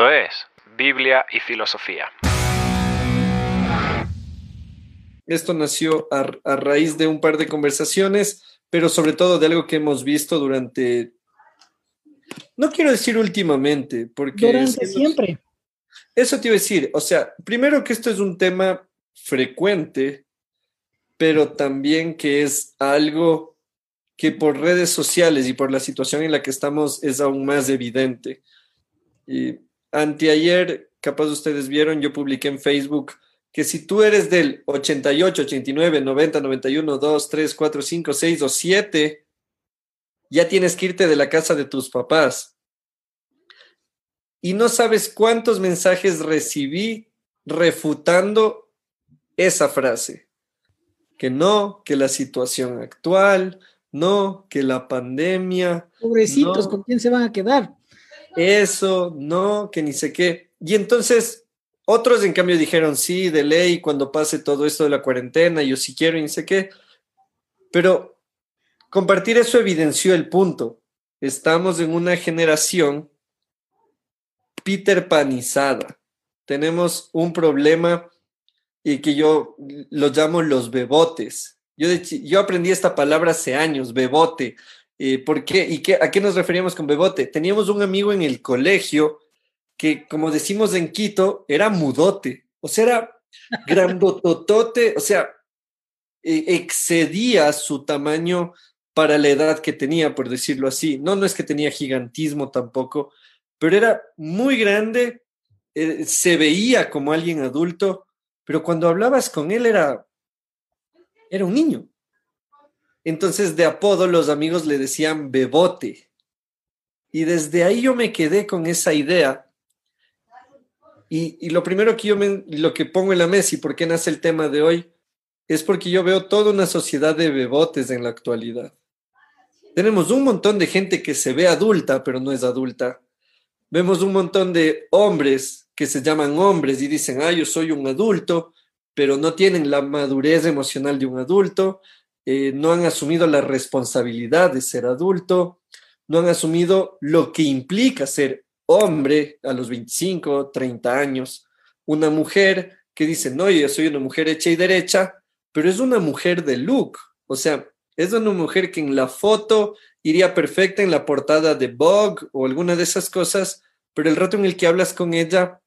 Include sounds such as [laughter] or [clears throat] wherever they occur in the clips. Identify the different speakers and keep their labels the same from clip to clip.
Speaker 1: Esto es Biblia y Filosofía.
Speaker 2: Esto nació a, raíz de un par de conversaciones, pero sobre todo de algo que hemos visto durante, no quiero decir últimamente, porque...
Speaker 3: Durante siempre.
Speaker 2: Eso te iba a decir, o sea, primero que esto es un tema frecuente, pero también que es algo que por redes sociales y por la situación en la que estamos es aún más evidente. Y anteayer, capaz ustedes vieron, yo publiqué en Facebook que si tú eres del 88, 89, 90, 91, 2, 3, 4, 5, 6 o 7, ya tienes que irte de la casa de tus papás. Y no sabes cuántos mensajes recibí refutando esa frase. Que no, que la situación actual, no, que la pandemia.
Speaker 3: Pobrecitos, ¿con quién se van a quedar?
Speaker 2: Eso, no, que ni sé qué. Y entonces otros, en cambio, dijeron sí, de ley, cuando pase todo esto de la cuarentena, yo sí quiero y ni sé qué. Pero compartir eso evidenció el punto. Estamos en una generación Peter Panizada. Tenemos un problema y que yo lo llamo los bebotes. Yo, yo aprendí esta palabra hace años, bebote. Eh, ¿Por qué? ¿Y qué, a qué nos referíamos con bebote? Teníamos un amigo en el colegio que, como decimos en Quito, era mudote, o sea, era grandototote, o sea, e, excedía su tamaño para la edad que tenía, por decirlo así. No, no es que tenía gigantismo tampoco, pero era muy grande, eh, se veía como alguien adulto, pero cuando hablabas con él era, era un niño. Entonces de apodo los amigos le decían bebote. Y desde ahí yo me quedé con esa idea y, lo primero que yo me, lo que pongo en la mesa y por qué nace el tema de hoy es porque yo veo toda una sociedad de bebotes en la actualidad. Tenemos un montón de gente que se ve adulta, pero no es adulta. Vemos un montón de hombres que se llaman hombres y dicen, ah, yo soy un adulto, pero no tienen la madurez emocional de un adulto, eh, no han asumido la responsabilidad de ser adulto, no han asumido lo que implica ser hombre a los 25, 30 años, una mujer que dice, no, yo soy una mujer hecha y derecha, pero es una mujer de look, o sea, es una mujer que en la foto iría perfecta en la portada de Vogue o alguna de esas cosas, pero el rato en el que hablas con ella,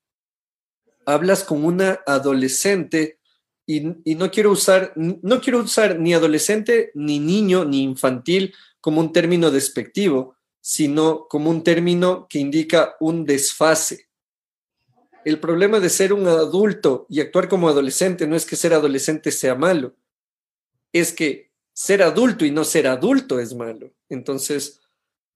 Speaker 2: hablas con una adolescente y, no quiero usar, no quiero usar ni adolescente, ni niño, ni infantil como un término despectivo, sino como un término que indica un desfase. El problema de ser un adulto y actuar como adolescente no es que ser adolescente sea malo, es que ser adulto y no ser adulto es malo. Entonces,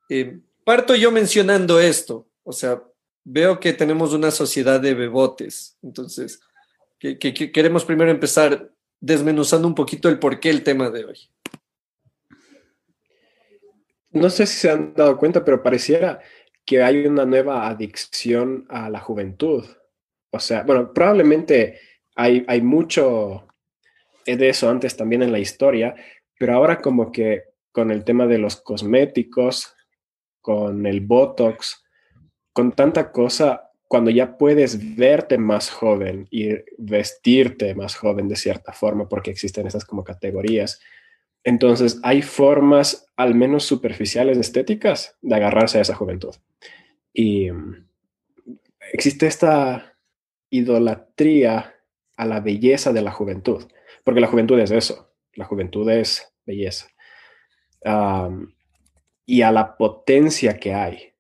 Speaker 2: eh, parto yo mencionando esto, o sea, veo que tenemos una sociedad de bebotes, entonces, que queremos primero empezar desmenuzando un poquito el porqué el tema de hoy
Speaker 4: no sé si se han dado cuenta, pero pareciera que hay una nueva adicción a la juventud. O sea, bueno, probablemente hay, hay mucho de eso antes también en la historia, pero ahora como que con el tema de los cosméticos, con el Botox, con tanta cosa, cuando ya puedes verte más joven y vestirte más joven de cierta forma, porque existen esas como categorías, entonces, hay formas, al menos superficiales, estéticas, de agarrarse a esa juventud. Y mm, existe esta idolatría a la belleza de la juventud, porque la juventud es eso, la juventud es belleza. y a la potencia que hay,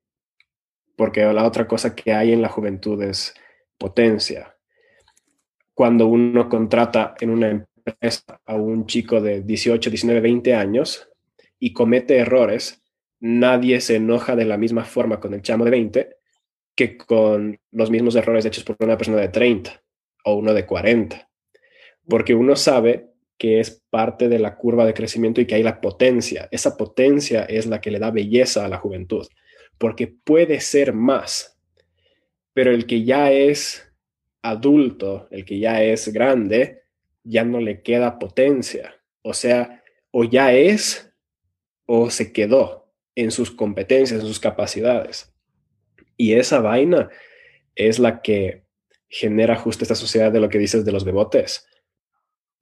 Speaker 4: porque la otra cosa que hay en la juventud es potencia. Cuando uno contrata en una a un chico de 18, 19, 20 años y comete errores, nadie se enoja de la misma forma con el chamo de 20 que con los mismos errores hechos por una persona de 30 o uno de 40. Porque uno sabe que es parte de la curva de crecimiento y que hay la potencia. Esa potencia es la que le da belleza a la juventud, porque puede ser más. Pero el que ya es adulto, el que ya es grande, ya no le queda potencia. O sea, o ya es o se quedó en sus competencias, en sus capacidades. Y esa vaina es la que genera justo esta sociedad de lo que dices de los bebotes,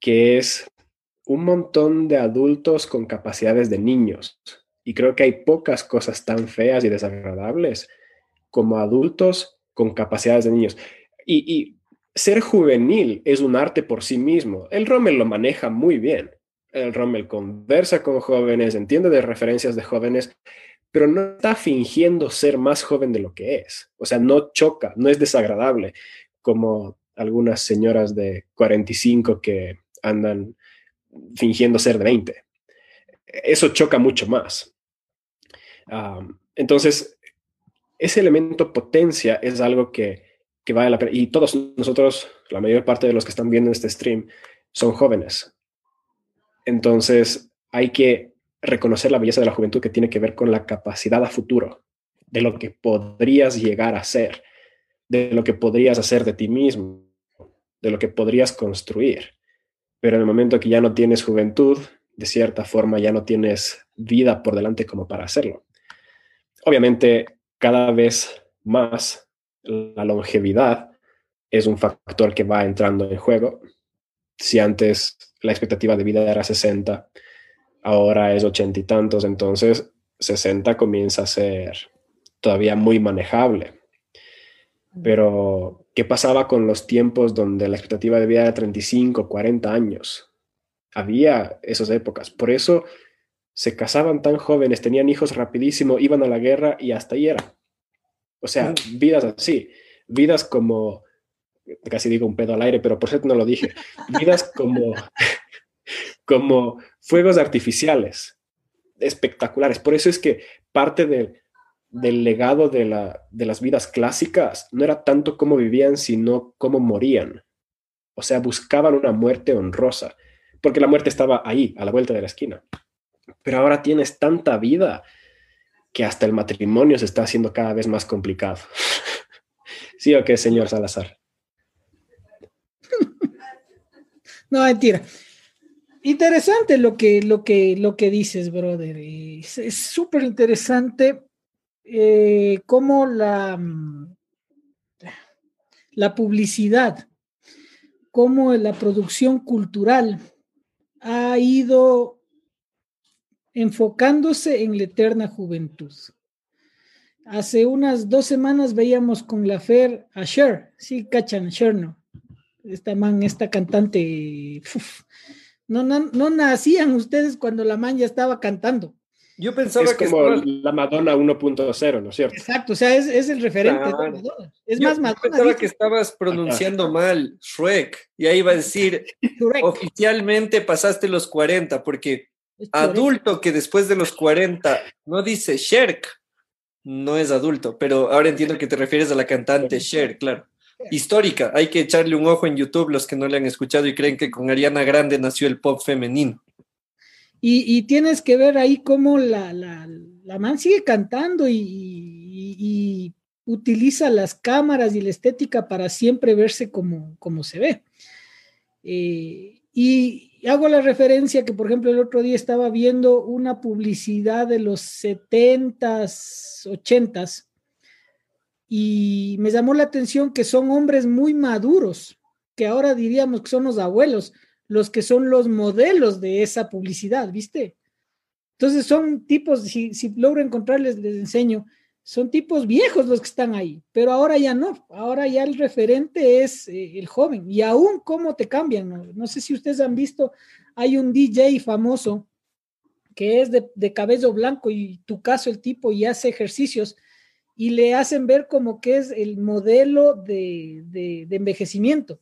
Speaker 4: que es un montón de adultos con capacidades de niños. Y creo que hay pocas cosas tan feas y desagradables como adultos con capacidades de niños. Y, ser juvenil es un arte por sí mismo. El Rommel lo maneja muy bien. El Rommel conversa con jóvenes, entiende de referencias de jóvenes, pero no está fingiendo ser más joven de lo que es. O sea, no choca, no es desagradable como algunas señoras de 45 que andan fingiendo ser de 20. Eso choca mucho más. Entonces, ese elemento potencia es algo que, que vale la pena. Y todos nosotros, la mayor parte de los que están viendo este stream, son jóvenes. Entonces, hay que reconocer la belleza de la juventud que tiene que ver con la capacidad a futuro, de lo que podrías llegar a ser, de lo que podrías hacer de ti mismo, de lo que podrías construir. Pero en el momento que ya no tienes juventud, de cierta forma ya no tienes vida por delante como para hacerlo. Obviamente, cada vez más la longevidad es un factor que va entrando en juego. Si antes la expectativa de vida era 60, ahora es 80 y tantos, entonces 60 comienza a ser todavía muy manejable. Pero, ¿qué pasaba con los tiempos donde la expectativa de vida era 35, 40 años? Había esas épocas. Por eso se casaban tan jóvenes, tenían hijos rapidísimo, iban a la guerra y hasta ahí era. O sea, vidas así, vidas como, casi digo un pedo al aire, pero por cierto no lo dije, vidas como, [laughs] como fuegos artificiales, espectaculares. Por eso es que parte del legado de, la, de las vidas clásicas no era tanto cómo vivían, sino cómo morían. O sea, buscaban una muerte honrosa, porque la muerte estaba ahí, a la vuelta de la esquina. Pero ahora tienes tanta vida que hasta el matrimonio se está haciendo cada vez más complicado. [laughs] ¿Sí o qué, señor Salazar? [laughs]
Speaker 3: No, mentira. Interesante lo que, lo que, lo que dices, brother. Es súper interesante eh, cómo la, la publicidad, cómo la producción cultural ha ido enfocándose en la eterna juventud. Hace unas dos semanas veíamos con la Fer a Cher, sí, cachan, Cher no. Esta man, esta cantante, no, no, nacían ustedes cuando la man ya estaba cantando.
Speaker 2: Yo pensaba
Speaker 4: es que como la Madonna 1.0, ¿no es cierto?
Speaker 3: Exacto, o sea, es, el referente de Madonna. Es más Madonna.
Speaker 2: Yo pensaba que estabas pronunciando mal Shrek, y ahí iba a decir, [laughs] oficialmente pasaste los 40, porque adulto que después de los 40 no dice Sherk, no es adulto, pero ahora entiendo que te refieres a la cantante Cher, claro. Histórica, hay que echarle un ojo en YouTube los que no le han escuchado y creen que con Ariana Grande nació el pop femenino.
Speaker 3: Y, tienes que ver ahí cómo la, la, la man sigue cantando y, utiliza las cámaras y la estética para siempre verse como, como se ve. Eh, y, hago la referencia que, por ejemplo, el otro día estaba viendo una publicidad de los 70s, 80s, y me llamó la atención que son hombres muy maduros, que ahora diríamos que son los abuelos, los que son los modelos de esa publicidad, ¿viste? Entonces son tipos, si, si logro encontrarles, les enseño, son tipos viejos los que están ahí, pero ahora ya no, ahora ya el referente es eh, el joven y aún cómo te cambian, ¿no? sé si ustedes han visto, hay un DJ famoso que es de, cabello blanco y tu caso el tipo y hace ejercicios y le hacen ver como que es el modelo de, envejecimiento.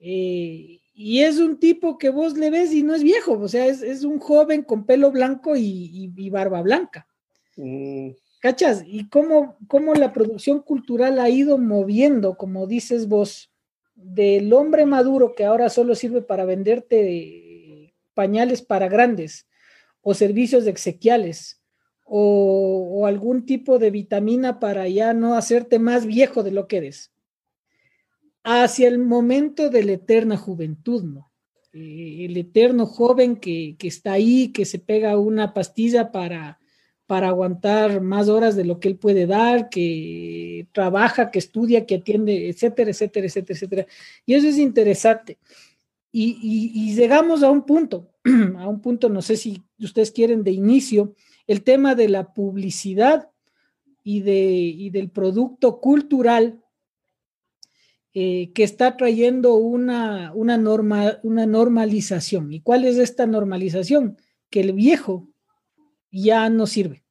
Speaker 3: Eh, y es un tipo que vos le ves y no es viejo, o sea, es, un joven con pelo blanco y, barba blanca. Mm. ¿Cachas? Y cómo, cómo la producción cultural ha ido moviendo, como dices vos, del hombre maduro que ahora solo sirve para venderte pañales para grandes o servicios exequiales o, o, algún tipo de vitamina para ya no hacerte más viejo de lo que eres, hacia el momento de la eterna juventud, ¿no? Eh, el eterno joven que, que, está ahí, que se pega una pastilla para para aguantar más horas de lo que él puede dar, que trabaja, que estudia, que atiende, etcétera, etcétera, etcétera, etcétera. Y eso es interesante. Y, llegamos a un punto, [clears throat] a un punto, no sé si ustedes quieren de inicio, el tema de la publicidad y, de, del producto cultural eh, que está trayendo una, una, norma, una normalización. ¿Y cuál es esta normalización? Que el viejo ya no sirve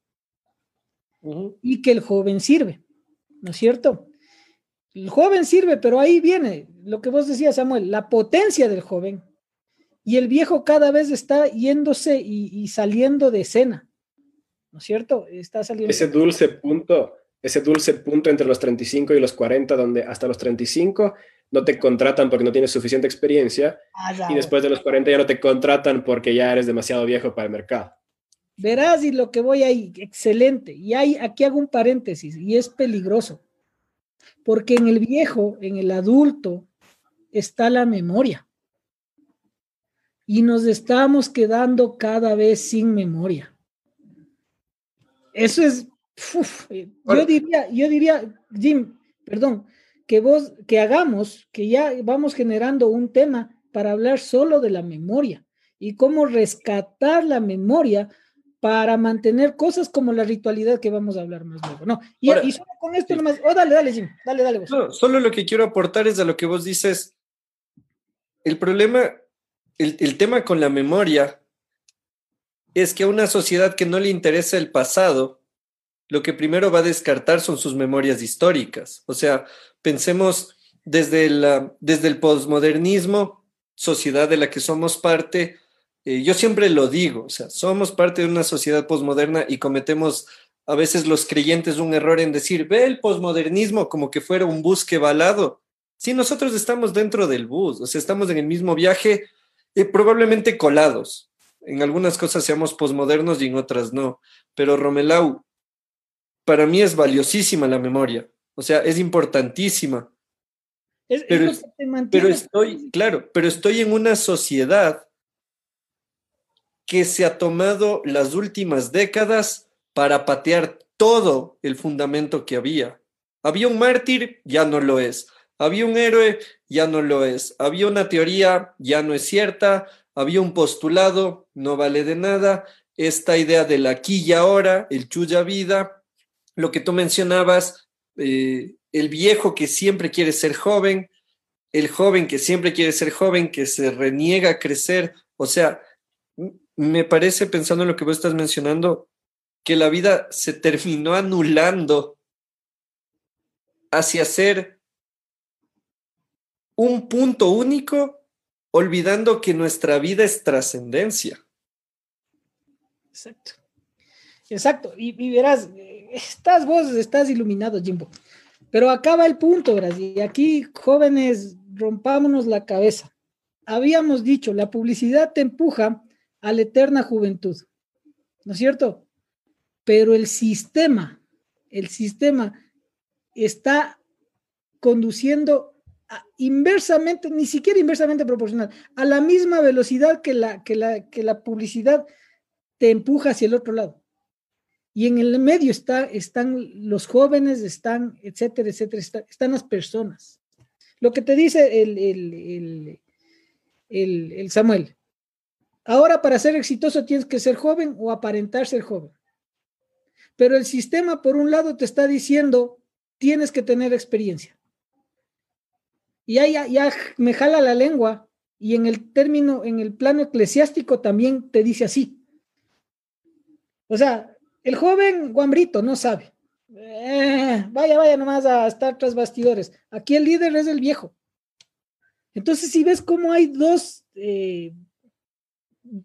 Speaker 3: y que el joven sirve, ¿no es cierto? El joven sirve, pero ahí viene lo que vos decías, Samuel, la potencia del joven. Y el viejo cada vez está yéndose y, saliendo de escena. ¿No es cierto? Está saliendo.
Speaker 4: Ese dulce punto, ese dulce punto entre los 35 y los 40, donde hasta los 35 no te contratan porque no tienes suficiente experiencia ah, y después de los 40 ya no te contratan porque ya eres demasiado viejo para el mercado.
Speaker 3: Verás y lo que voy ahí, excelente. Y hay, aquí hago un paréntesis y es peligroso porque en el viejo, en el adulto, está la memoria. Y nos estamos quedando cada vez sin memoria. Eso es, eh, yo diría, yo diría, Jim, perdón, que vos, que hagamos, que ya vamos generando un tema para hablar solo de la memoria y cómo rescatar la memoria para mantener cosas como la ritualidad que vamos a hablar más luego. No, y, solo con esto nomás. Oh, dale, dale, Jim, dale, dale.
Speaker 2: solo lo que quiero aportar es a lo que vos dices. El problema, el, el tema con la memoria es que a una sociedad que no le interesa el pasado, lo que primero va a descartar son sus memorias históricas. O sea, pensemos desde, la, desde el posmodernismo, sociedad de la que somos parte, eh, yo siempre lo digo, o sea, somos parte de una sociedad posmoderna y cometemos a veces los creyentes un error en decir, ve el posmodernismo como que fuera un bus que va al lado. Sí, nosotros estamos dentro del bus, o sea, estamos en el mismo viaje, y probablemente colados. En algunas cosas seamos posmodernos y en otras no. Pero Romelau, para mí es valiosísima la memoria, o sea, es importantísima. pero, pero estoy, claro, pero estoy en una sociedad que se ha tomado las últimas décadas para patear todo el fundamento que había. Había un mártir, ya no lo es. Había un héroe, ya no lo es. Había una teoría, ya no es cierta. Había un postulado, no vale de nada. Esta idea del aquí y ahora, el chuya vida, lo que tú mencionabas, eh, el viejo que siempre quiere ser joven, el joven que siempre quiere ser joven, que se reniega a crecer. O sea, me parece, pensando en lo que vos estás mencionando, que la vida se terminó anulando hacia ser un punto único, olvidando que nuestra vida es trascendencia.
Speaker 3: Exacto. Exacto. Y, verás, estás vos, estás iluminado, Jimbo. Pero acaba el punto, verás. Y aquí, jóvenes, rompámonos la cabeza. Habíamos dicho, la publicidad te empuja a la eterna juventud, ¿no es cierto? Pero el sistema, el sistema está conduciendo inversamente, ni siquiera inversamente proporcional, a la misma velocidad que la, que la, que la publicidad te empuja hacia el otro lado. Y en el medio está, están los jóvenes, están, etcétera, etcétera, están las personas. Lo que te dice el, el, el, el Samuel, Ahora para ser exitoso tienes que ser joven o aparentar ser joven. Pero el sistema, por un lado, te está diciendo, tienes que tener experiencia. Y ya, ya, me jala la lengua y en el término, en el plano eclesiástico también te dice así. O sea, el joven guambrito no sabe. Eh, vaya, vaya nomás a estar tras bastidores. Aquí el líder es el viejo. Entonces, si ves cómo hay dos eh,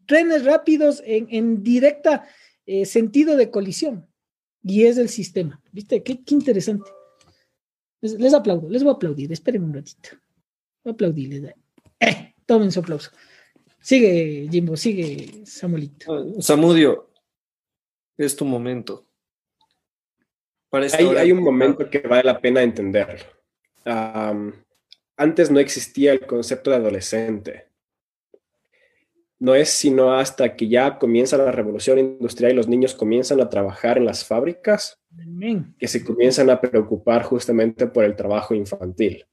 Speaker 3: trenes rápidos en, directa eh, sentido de colisión. Y es el sistema. ¿Viste? Qué, interesante. Les, aplaudo, les voy a aplaudir. Espérenme un ratito. Voy a aplaudirles. Eh, tomen su aplauso. Sigue, Jimbo, sigue, Samuelito.
Speaker 2: Ah, Samudio, es tu momento.
Speaker 4: Hay, hay, un momento que vale la pena entender. antes no existía el concepto de adolescente no es sino hasta que ya comienza la revolución industrial y los niños comienzan a trabajar en las fábricas que se comienzan a preocupar justamente por el trabajo infantil.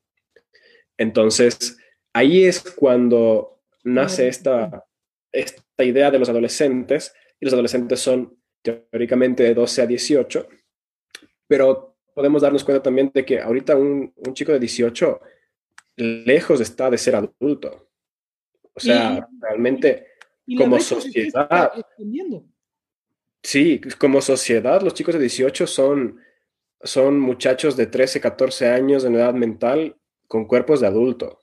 Speaker 4: Entonces, ahí es cuando nace esta, esta idea de los adolescentes, y los adolescentes son teóricamente de 12 a 18, pero podemos darnos cuenta también de que ahorita un, un chico de 18 lejos está de ser adulto. O sea, realmente como sociedad... Sí, como sociedad, los chicos de 18 son, son muchachos de 13, 14 años en edad mental con cuerpos de adulto.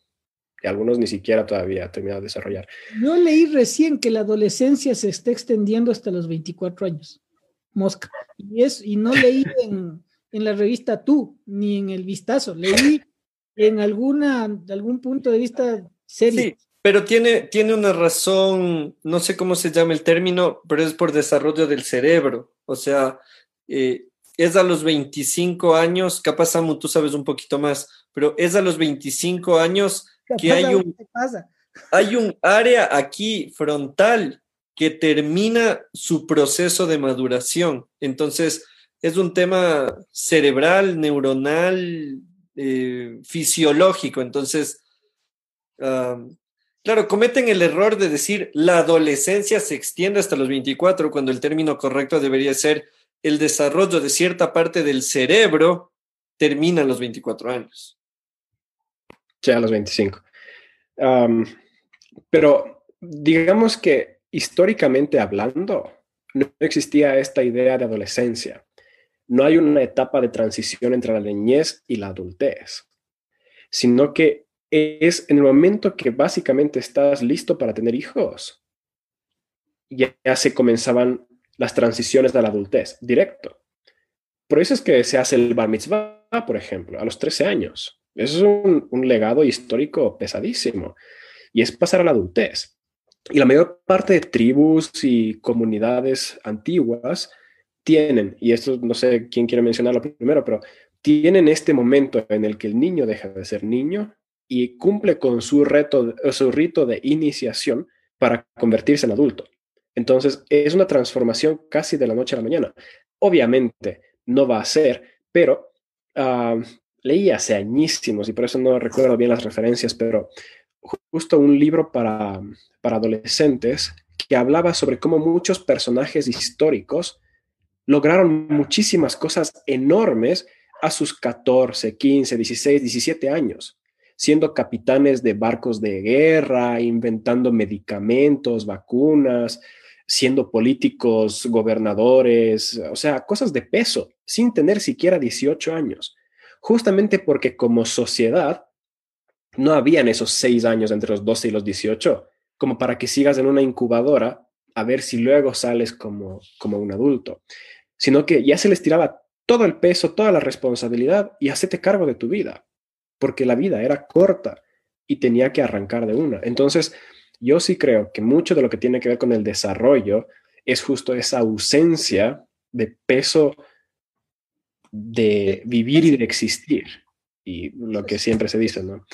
Speaker 4: Y algunos ni siquiera todavía han terminado de desarrollar.
Speaker 3: Yo leí recién que la adolescencia se está extendiendo hasta los 24 años. Mosca. Y, es, y no leí [laughs] en, en la revista Tú, ni en el vistazo. Leí en alguna, algún punto de vista serio.
Speaker 2: Sí, pero tiene, tiene una razón, no sé cómo se llama el término, pero es por desarrollo del cerebro. O sea, eh, es a los 25 años, capaz Samu, tú sabes un poquito más, pero es a los 25 años que hay un, hay un área aquí frontal que termina su proceso de maduración. Entonces, es un tema cerebral, neuronal, eh, fisiológico. Entonces, claro, cometen el error de decir la adolescencia se extiende hasta los 24, cuando el término correcto debería ser el desarrollo de cierta parte del cerebro termina a los 24 años.
Speaker 4: Ya a los 25. pero digamos que históricamente hablando, no existía esta idea de adolescencia no hay una etapa de transición entre la niñez y la adultez, sino que es en el momento que básicamente estás listo para tener hijos. Ya, se comenzaban las transiciones de la adultez, directo. Por eso es que se hace el bar mitzvah, por ejemplo, a los 13 años. Eso es un legado histórico pesadísimo. Y es pasar a la adultez. Y la mayor parte de tribus y comunidades antiguas tienen, y esto no sé quién quiere mencionarlo primero, pero tienen este momento en el que el niño deja de ser niño y cumple con su, rito de iniciación para convertirse en adulto. Entonces, es una transformación casi de la noche a la mañana. Obviamente, no va a ser, pero uh, leí hace añísimos y por eso no recuerdo bien las referencias, pero justo un libro para, para adolescentes que hablaba sobre cómo muchos personajes históricos lograron muchísimas cosas enormes a sus 14, 15, 16, 17 años, siendo capitanes de barcos de guerra, inventando medicamentos, vacunas, siendo políticos, gobernadores, o sea, cosas de peso, sin tener siquiera 18 años, justamente porque como sociedad no habían esos seis años entre los 12 y los 18, como para que sigas en una incubadora a ver si luego sales como, como un adulto sino que ya se les tiraba todo el peso, toda la responsabilidad y hacete cargo de tu vida, porque la vida era corta y tenía que arrancar de una. Entonces, yo sí creo que mucho de lo que tiene que ver con el desarrollo es justo esa ausencia de peso de vivir y de existir. Y lo que siempre se dice, ¿no?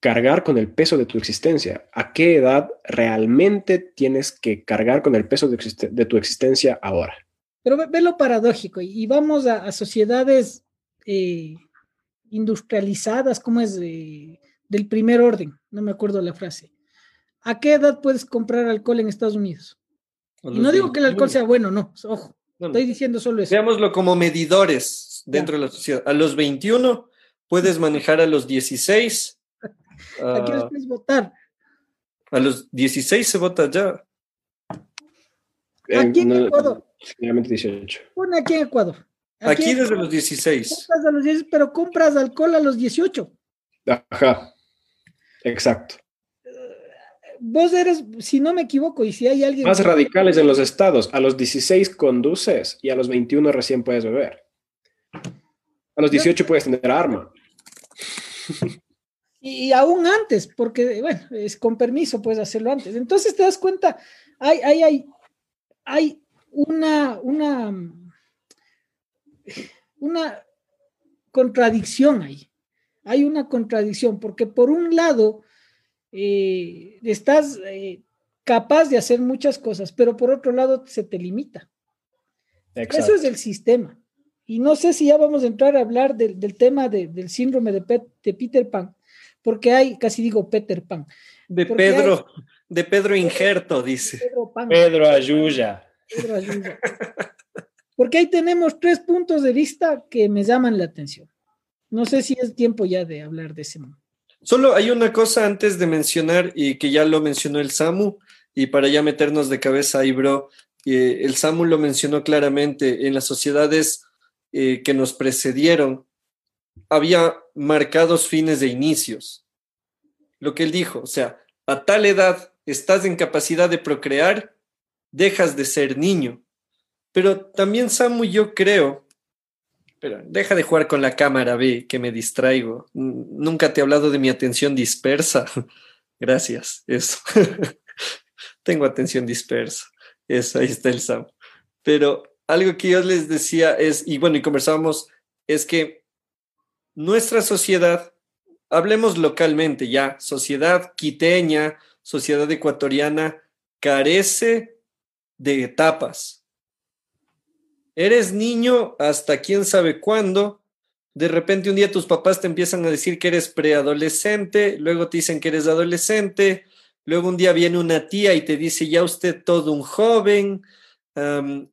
Speaker 4: Cargar con el peso de tu existencia. ¿A qué edad realmente tienes que cargar con el peso de, de tu existencia ahora?
Speaker 3: Pero ve, lo paradójico y, vamos a, sociedades eh, industrializadas, como es del primer orden, no me acuerdo la frase. ¿A qué edad puedes comprar alcohol en Estados Unidos? Y no digo que el alcohol sea bueno, no, ojo, estoy diciendo solo eso.
Speaker 2: Veámoslo como medidores dentro de la sociedad. A los 21 puedes manejar a los 16. [laughs]
Speaker 3: ¿A qué puedes votar?
Speaker 2: A los 16 se vota ya.
Speaker 3: Aquí en Ecuador.
Speaker 4: Finalmente 18.
Speaker 3: Pone aquí en Ecuador.
Speaker 2: Aquí, desde los 16.
Speaker 3: pero compras alcohol a los 18.
Speaker 4: Ajá. Exacto.
Speaker 3: Vos eres, si no me equivoco, y si hay alguien.
Speaker 4: Más radicales en los estados. A los 16 conduces y a los 21 recién puedes beber. A los 18 puedes tener arma. [laughs]
Speaker 3: Y, aún antes, porque, bueno, es con permiso puedes hacerlo antes. Entonces te das cuenta, hay, hay, hay, hay una, una, una contradicción ahí. Hay una contradicción, porque por un lado, eh, estás, eh, capaz de hacer muchas cosas, pero por otro lado se te limita. Eso es el sistema. Y no sé si ya vamos a entrar a hablar del, tema del síndrome de, Peter Pan, porque hay, casi digo Peter Pan.
Speaker 2: De Pedro, de Pedro Injerto, dice.
Speaker 4: Pedro, Pedro Ayuya. Pedro
Speaker 3: Ayuya. Porque ahí tenemos tres puntos de vista que me llaman la atención. No sé si es tiempo ya de hablar de ese mundo.
Speaker 2: Solo hay una cosa antes de mencionar y que ya lo mencionó el Samu y para ya meternos de cabeza ahí, bro, eh, el Samu lo mencionó claramente, en las sociedades eh, que nos precedieron había marcados fines de inicios. Lo que él dijo, o sea, a tal edad estás en capacidad de procrear, dejas de ser niño. Pero también, Samu, yo creo, pero deja de jugar con la cámara, ve, que me distraigo. Nunca te he hablado de mi atención dispersa. [laughs] Gracias, eso. [laughs] Tengo atención dispersa. Eso, ahí está el Samu. Pero algo que yo les decía es, y bueno, y conversábamos, es que nuestra sociedad, hablemos localmente ya, sociedad quiteña, sociedad ecuatoriana, carece de etapas. Eres niño hasta quién sabe cuándo. De repente un día tus papás te empiezan a decir que eres preadolescente, luego te dicen que eres adolescente, luego un día viene una tía y te dice ya usted todo un joven,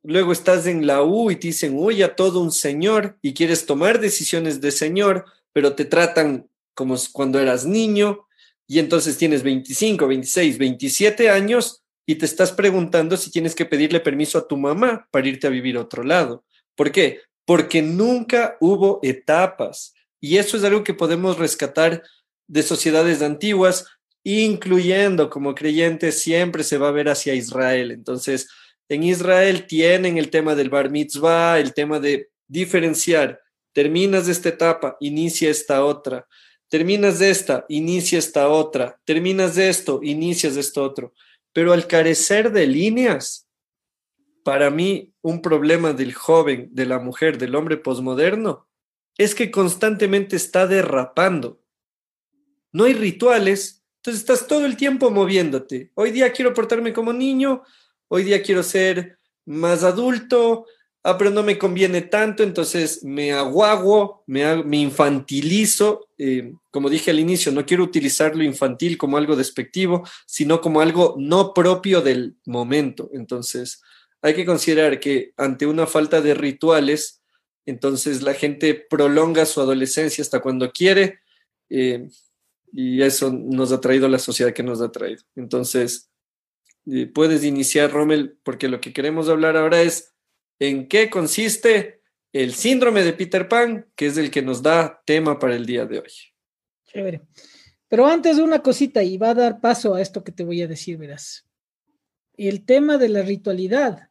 Speaker 2: luego estás en la U y te dicen, uy, a todo un señor y quieres tomar decisiones de señor, pero te tratan como cuando eras niño y entonces tienes 25, 26, 27 años y te estás preguntando si tienes que pedirle permiso a tu mamá para irte a vivir a otro lado. ¿Por qué? Porque nunca hubo etapas. Y eso es algo que podemos rescatar de sociedades antiguas, incluyendo como creyentes, siempre se va a ver hacia Israel. Entonces, en Israel tienen el tema del bar mitzvah, el tema de diferenciar. Terminas esta etapa, inicia esta otra. Terminas esta, inicia esta otra. Terminas de esto, inicias esto otro. Pero al carecer de líneas, para mí un problema del joven, de la mujer, del hombre posmoderno, es que constantemente está derrapando. No hay rituales, entonces estás todo el tiempo moviéndote. Hoy día quiero portarme como niño, hoy día quiero ser más adulto, ah, pero no me conviene tanto, entonces me aguago, me, me infantilizo. Eh, como dije al inicio, no quiero utilizar lo infantil como algo despectivo, sino como algo no propio del momento. Entonces, hay que considerar que ante una falta de rituales, entonces la gente prolonga su adolescencia hasta cuando quiere. Eh, y eso nos ha traído la sociedad que nos ha traído. Entonces, puedes iniciar, Rommel, porque lo que queremos hablar ahora es en qué consiste el síndrome de Peter Pan, que es el que nos da tema para el día de hoy.
Speaker 3: Chévere. Pero antes una cosita, y va a dar paso a esto que te voy a decir, verás. El tema de la ritualidad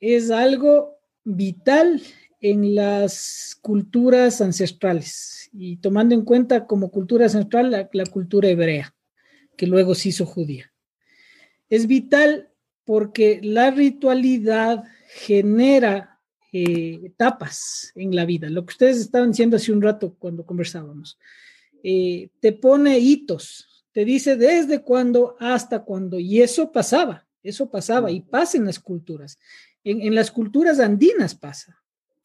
Speaker 3: es algo vital en las culturas ancestrales y tomando en cuenta como cultura ancestral la cultura hebrea, que luego se hizo judía es vital porque la ritualidad genera eh, etapas en la vida. Lo que ustedes estaban diciendo hace un rato cuando conversábamos. Eh, te pone hitos, te dice desde cuándo hasta cuándo. Y eso pasaba, eso pasaba y pasa en las culturas. En, las culturas andinas pasa.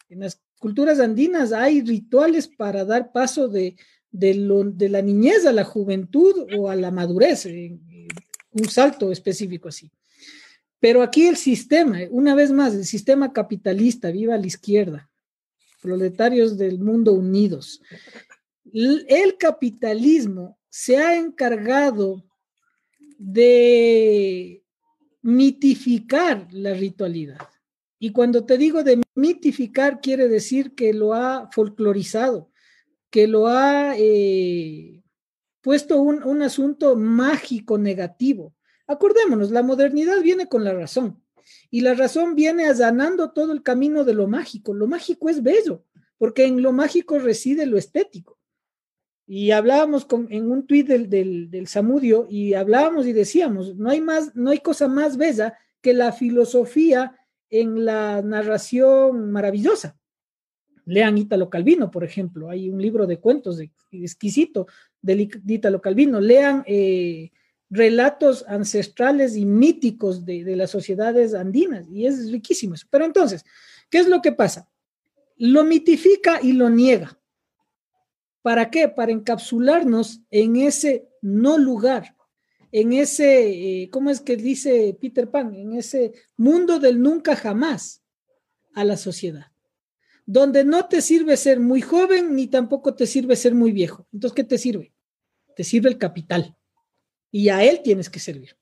Speaker 3: En las culturas andinas hay rituales para dar paso de, de, la niñez a la juventud o a la madurez un salto específico así. Pero aquí el sistema, una vez más, el sistema capitalista, viva la izquierda, proletarios del mundo unidos. El capitalismo se ha encargado de mitificar la ritualidad. Y cuando te digo de mitificar, quiere decir que lo ha folclorizado, que lo ha eh, puesto un, asunto mágico negativo. Acordémonos, la modernidad viene con la razón y la razón viene allanando todo el camino de lo mágico. Lo mágico es bello, porque en lo mágico reside lo estético. Y hablábamos en un tuit del, del, Samudio y hablábamos y decíamos, no hay, más, no hay cosa más bella que la filosofía en la narración maravillosa. Lean Ítalo Calvino, por ejemplo, hay un libro de cuentos exquisito de Ítalo Calvino. Lean eh, relatos ancestrales y míticos de, de las sociedades andinas, y es riquísimo eso. Pero entonces, ¿qué es lo que pasa? Lo mitifica y lo niega. ¿Para qué? Para encapsularnos en ese no lugar, en ese, eh, ¿cómo es que dice Peter Pan? En ese mundo del nunca jamás a la sociedad, donde no te sirve ser muy joven ni tampoco te sirve ser muy viejo. Entonces, ¿qué te sirve? Te sirve el capital y a él tienes que servir.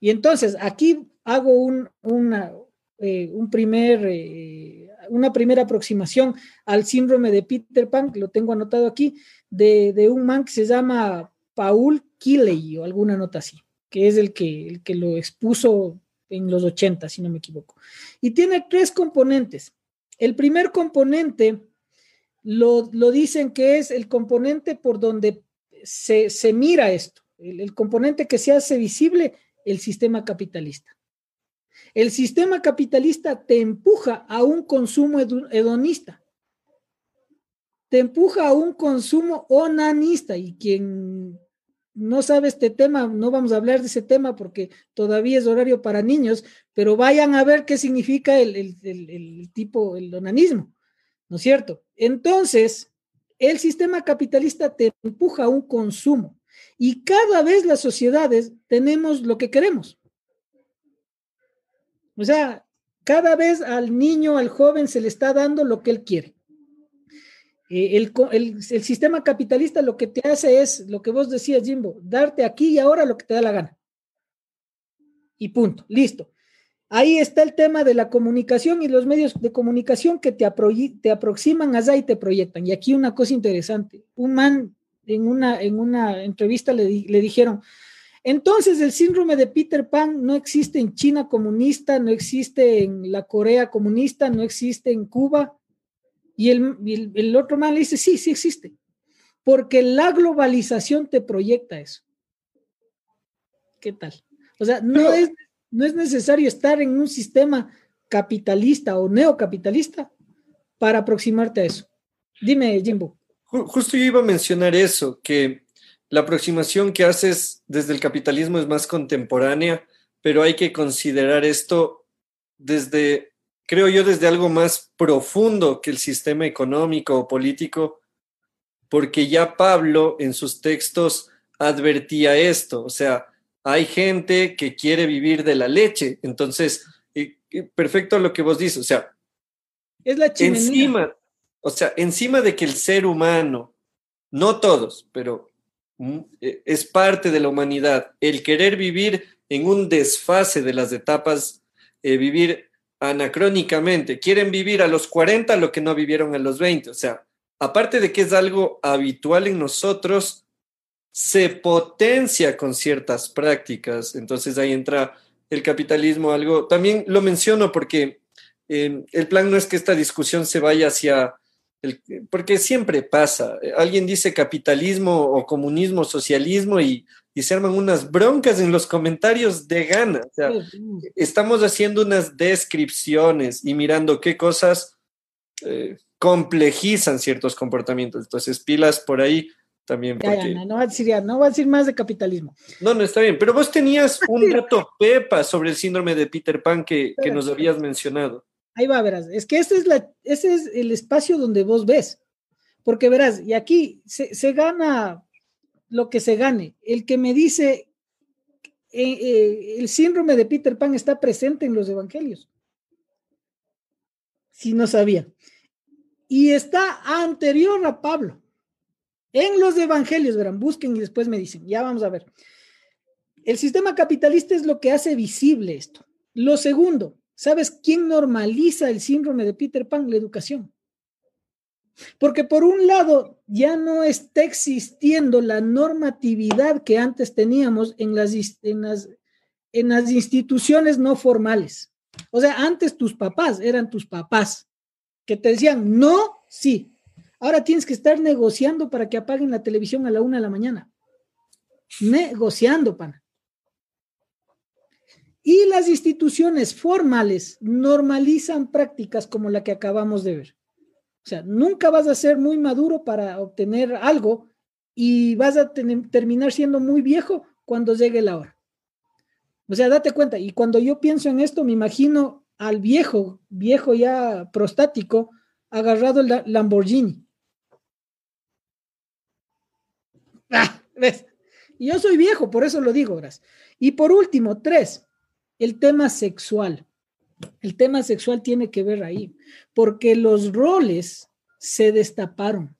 Speaker 3: Y entonces aquí hago un, una, eh, un primer, eh, una primera aproximación al síndrome de Peter Pan, lo tengo anotado aquí, de, de un man que se llama Paul Kiley o alguna nota así, que es el que, el que lo expuso en los 80, si no me equivoco. Y tiene tres componentes. El primer componente lo, lo dicen que es el componente por donde se, se mira esto, el, componente que se hace visible, el sistema capitalista. El sistema capitalista te empuja a un consumo hedonista, te empuja a un consumo onanista y quien no sabe este tema, no vamos a hablar de ese tema porque todavía es horario para niños, pero vayan a ver qué significa el, el tipo, el onanismo, ¿no es cierto? Entonces, el sistema capitalista te empuja a un consumo y cada vez las sociedades tenemos lo que queremos. O sea, cada vez al niño, al joven se le está dando lo que él quiere. El, el, el, sistema capitalista lo que te hace es lo que vos decías, Jimbo, darte aquí y ahora lo que te da la gana. Y punto, listo. Ahí está el tema de la comunicación y los medios de comunicación que te, apro te aproximan allá y te proyectan. Y aquí una cosa interesante, un man en una, en una entrevista le, le dijeron, entonces, el síndrome de Peter Pan no existe en China comunista, no existe en la Corea comunista, no existe en Cuba. Y el, el, el otro man le dice, sí, sí existe, porque la globalización te proyecta eso. ¿Qué tal? O sea, no, Pero, es, no es necesario estar en un sistema capitalista o neocapitalista para aproximarte a eso. Dime, Jimbo.
Speaker 2: Justo yo iba a mencionar eso, que la aproximación que haces desde el capitalismo es más contemporánea, pero hay que considerar esto desde, creo yo, desde algo más profundo que el sistema económico o político, porque ya Pablo en sus textos advertía esto, o sea, hay gente que quiere vivir de la leche, entonces, perfecto lo que vos dices, o sea,
Speaker 3: es la chimenea.
Speaker 2: encima, o sea, encima de que el ser humano, no todos, pero e, es parte de la humanidad. El querer vivir en un desfase de las etapas, eh, vivir anacrónicamente. Quieren vivir a los 40 lo que no vivieron a los 20. O sea, aparte de que es algo habitual en nosotros, se potencia con ciertas prácticas. Entonces ahí entra el capitalismo, algo. También lo menciono porque eh, el plan no es que esta discusión se vaya hacia el, porque siempre pasa. Alguien dice capitalismo o comunismo, socialismo y, y, se arman unas broncas en los comentarios de gana. O sea, estamos haciendo unas descripciones y mirando qué cosas eh, complejizan ciertos comportamientos. Entonces, pilas por ahí también.
Speaker 3: Porque... Ya, ya, no, va a decir, ya, no va a decir más de capitalismo.
Speaker 2: No, no, está bien. Pero vos tenías un [laughs] dato pepa sobre el síndrome de Peter Pan que, que nos habías mencionado.
Speaker 3: Ahí va, verás. Es que ese es, el espacio donde vos ves. Porque verás, y aquí se, se gana lo que se gane. El que me dice, eh, eh, el síndrome de Peter Pan está presente en los evangelios. Si no sabía. Y está anterior a Pablo. En los evangelios, verán, busquen y después me dicen, ya vamos a ver. El sistema capitalista es lo que hace visible esto. Lo segundo, ¿Sabes quién normaliza el síndrome de Peter Pan? La educación. Porque por un lado ya no está existiendo la normatividad que antes teníamos en las, instituciones no formales. O sea, antes tus papás eran tus papás que te decían no, sí. Ahora tienes que estar negociando para que apaguen la televisión a la una de la mañana. Negociando, pana. Y las instituciones formales normalizan prácticas como la que acabamos de ver. O sea, nunca vas a ser muy maduro para obtener algo y vas a terminar siendo muy viejo cuando llegue la hora. O sea, date cuenta, y cuando yo pienso en esto, me imagino al viejo, viejo ya prostático, agarrado el Lamborghini. Ah, ¿ves? Yo soy viejo, por eso lo digo. Y por último, tres, el tema sexual. El tema sexual tiene que ver ahí, porque los roles se destaparon,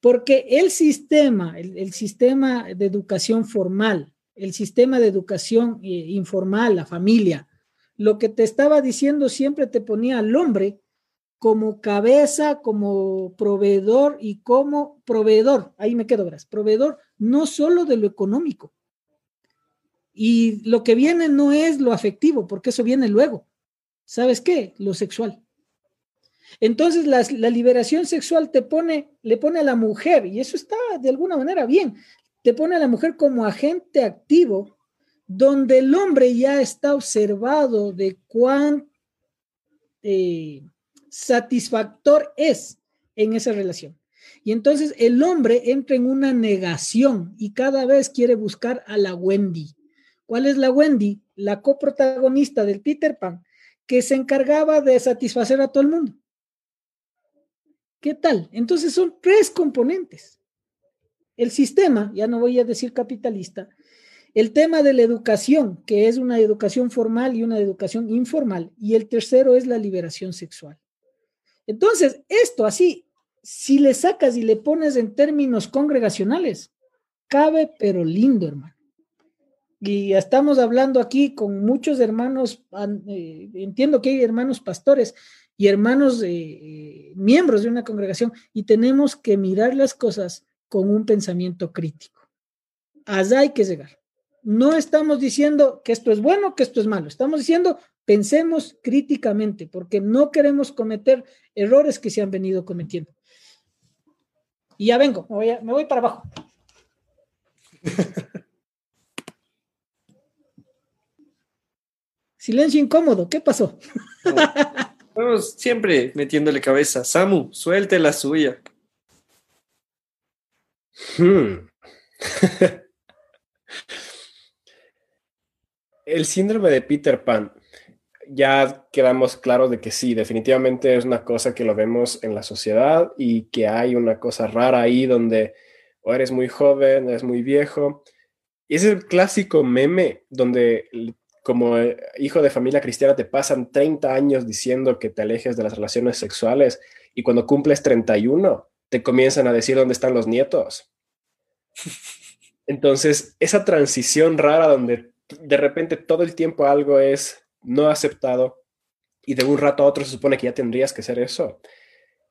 Speaker 3: porque el sistema, el, sistema de educación formal, el sistema de educación eh, informal, la familia, lo que te estaba diciendo siempre te ponía al hombre como cabeza, como proveedor y como proveedor, ahí me quedo, verás, proveedor no solo de lo económico. Y lo que viene no es lo afectivo, porque eso viene luego. ¿Sabes qué? Lo sexual. Entonces la, liberación sexual te pone, le pone a la mujer, y eso está de alguna manera bien, te pone a la mujer como agente activo, donde el hombre ya está observado de cuán eh, satisfactor es en esa relación. Y entonces el hombre entra en una negación y cada vez quiere buscar a la Wendy. ¿Cuál es la Wendy? La coprotagonista del Peter Pan, que se encargaba de satisfacer a todo el mundo. ¿Qué tal? Entonces son tres componentes. El sistema, ya no voy a decir capitalista, el tema de la educación, que es una educación formal y una educación informal, y el tercero es la liberación sexual. Entonces, esto así, si le sacas y le pones en términos congregacionales, cabe pero lindo, hermano. Y estamos hablando aquí con muchos hermanos, eh, entiendo que hay hermanos pastores y hermanos eh, miembros de una congregación y tenemos que mirar las cosas con un pensamiento crítico. Allá hay que llegar. No estamos diciendo que esto es bueno, que esto es malo. Estamos diciendo Pensemos críticamente porque no queremos cometer errores que se han venido cometiendo. Y ya vengo, me voy, para abajo. [laughs] Silencio incómodo, ¿qué pasó? [laughs]
Speaker 2: Estamos siempre metiéndole cabeza. Samu, suelte la suya. Hmm. [laughs]
Speaker 4: El síndrome de Peter Pan ya quedamos claros de que sí, definitivamente es una cosa que lo vemos en la sociedad y que hay una cosa rara ahí donde o eres muy joven, eres muy viejo. Y es el clásico meme donde como hijo de familia cristiana te pasan 30 años diciendo que te alejes de las relaciones sexuales y cuando cumples 31 te comienzan a decir dónde están los nietos. [laughs] Entonces, esa transición rara donde de repente todo el tiempo algo es no aceptado y de un rato a otro se supone que ya tendrías que ser eso,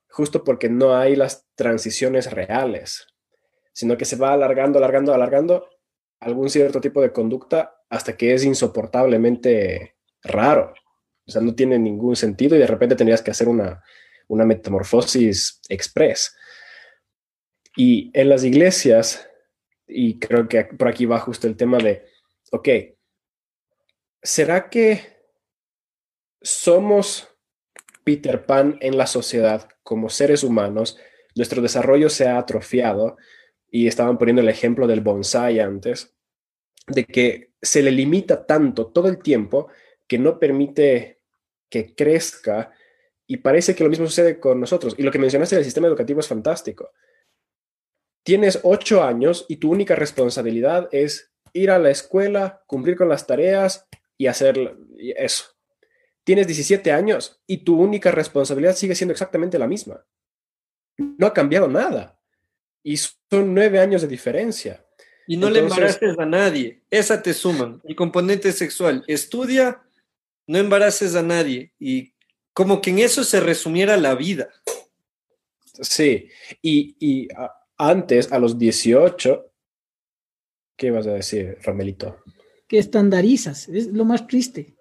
Speaker 4: justo porque no hay las transiciones reales, sino que se va alargando, alargando, alargando algún cierto tipo de conducta hasta que es insoportablemente raro. O sea, no tiene ningún sentido y de repente tendrías que hacer una, una metamorfosis express. Y en las iglesias, y creo que por aquí va justo el tema de, ok, ¿será que somos Peter Pan en la sociedad como seres humanos, nuestro desarrollo se ha atrofiado y estaban poniendo el ejemplo del bonsai antes, de que se le limita tanto todo el tiempo que no permite que crezca y parece que lo mismo sucede con nosotros. Y lo que mencionaste del sistema educativo es fantástico. Tienes ocho años y tu única responsabilidad es ir a la escuela, cumplir con las tareas y hacer eso tienes 17 años y tu única responsabilidad sigue siendo exactamente la misma. No ha cambiado nada. Y son nueve años de diferencia.
Speaker 2: Y no le embaraces a nadie. Esa te suman. El componente sexual. Estudia, no embaraces a nadie. Y como que en eso se resumiera la vida.
Speaker 4: Sí. Y, antes, a los 18, ¿qué vas a decir, Ramelito?
Speaker 3: Que estandarizas. Es lo más triste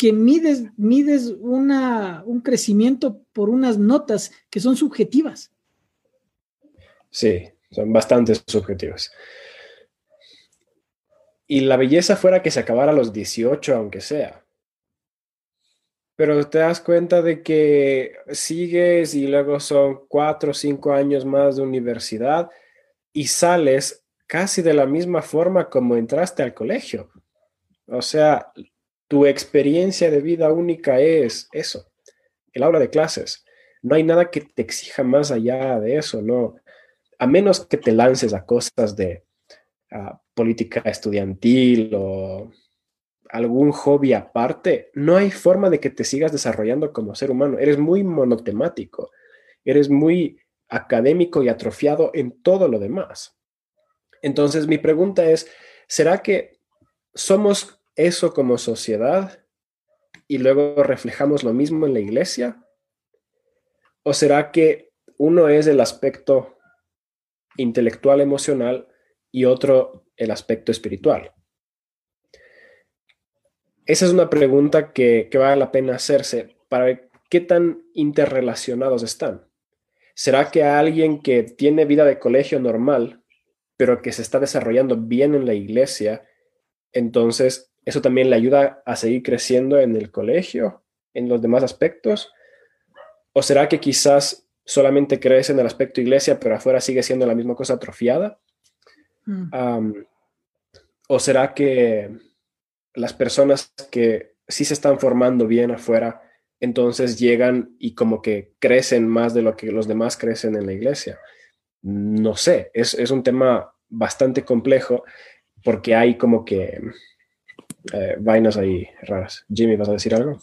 Speaker 3: que mides, mides una, un crecimiento por unas notas que son subjetivas.
Speaker 4: Sí, son bastante subjetivas. Y la belleza fuera que se acabara a los 18, aunque sea. Pero te das cuenta de que sigues y luego son cuatro o cinco años más de universidad y sales casi de la misma forma como entraste al colegio. O sea, tu experiencia de vida única es eso, el aula de clases. No hay nada que te exija más allá de eso, ¿no? A menos que te lances a cosas de política estudiantil o algún hobby aparte, no hay forma de que te sigas desarrollando como ser humano. Eres muy monotemático, eres muy académico y atrofiado en todo lo demás. Entonces, mi pregunta es, ¿será que somos eso como sociedad y luego reflejamos lo mismo en la iglesia? ¿O será que uno es el aspecto intelectual emocional y otro el aspecto espiritual? Esa es una pregunta que, vale la pena hacerse para ver qué tan interrelacionados están. ¿Será que alguien que tiene vida de colegio normal, pero que se está desarrollando bien en la iglesia, entonces eso también le ayuda a seguir creciendo en el colegio, en los demás aspectos? ¿O será que quizás solamente crece en el aspecto iglesia, pero afuera sigue siendo la misma cosa atrofiada? Mm. ¿O será que las personas que sí se están formando bien afuera, entonces llegan y como que crecen más de lo que los demás crecen en la iglesia. No sé, es, un tema bastante complejo porque hay como que eh, vainas ahí raras. Jimmy, ¿vas a decir algo?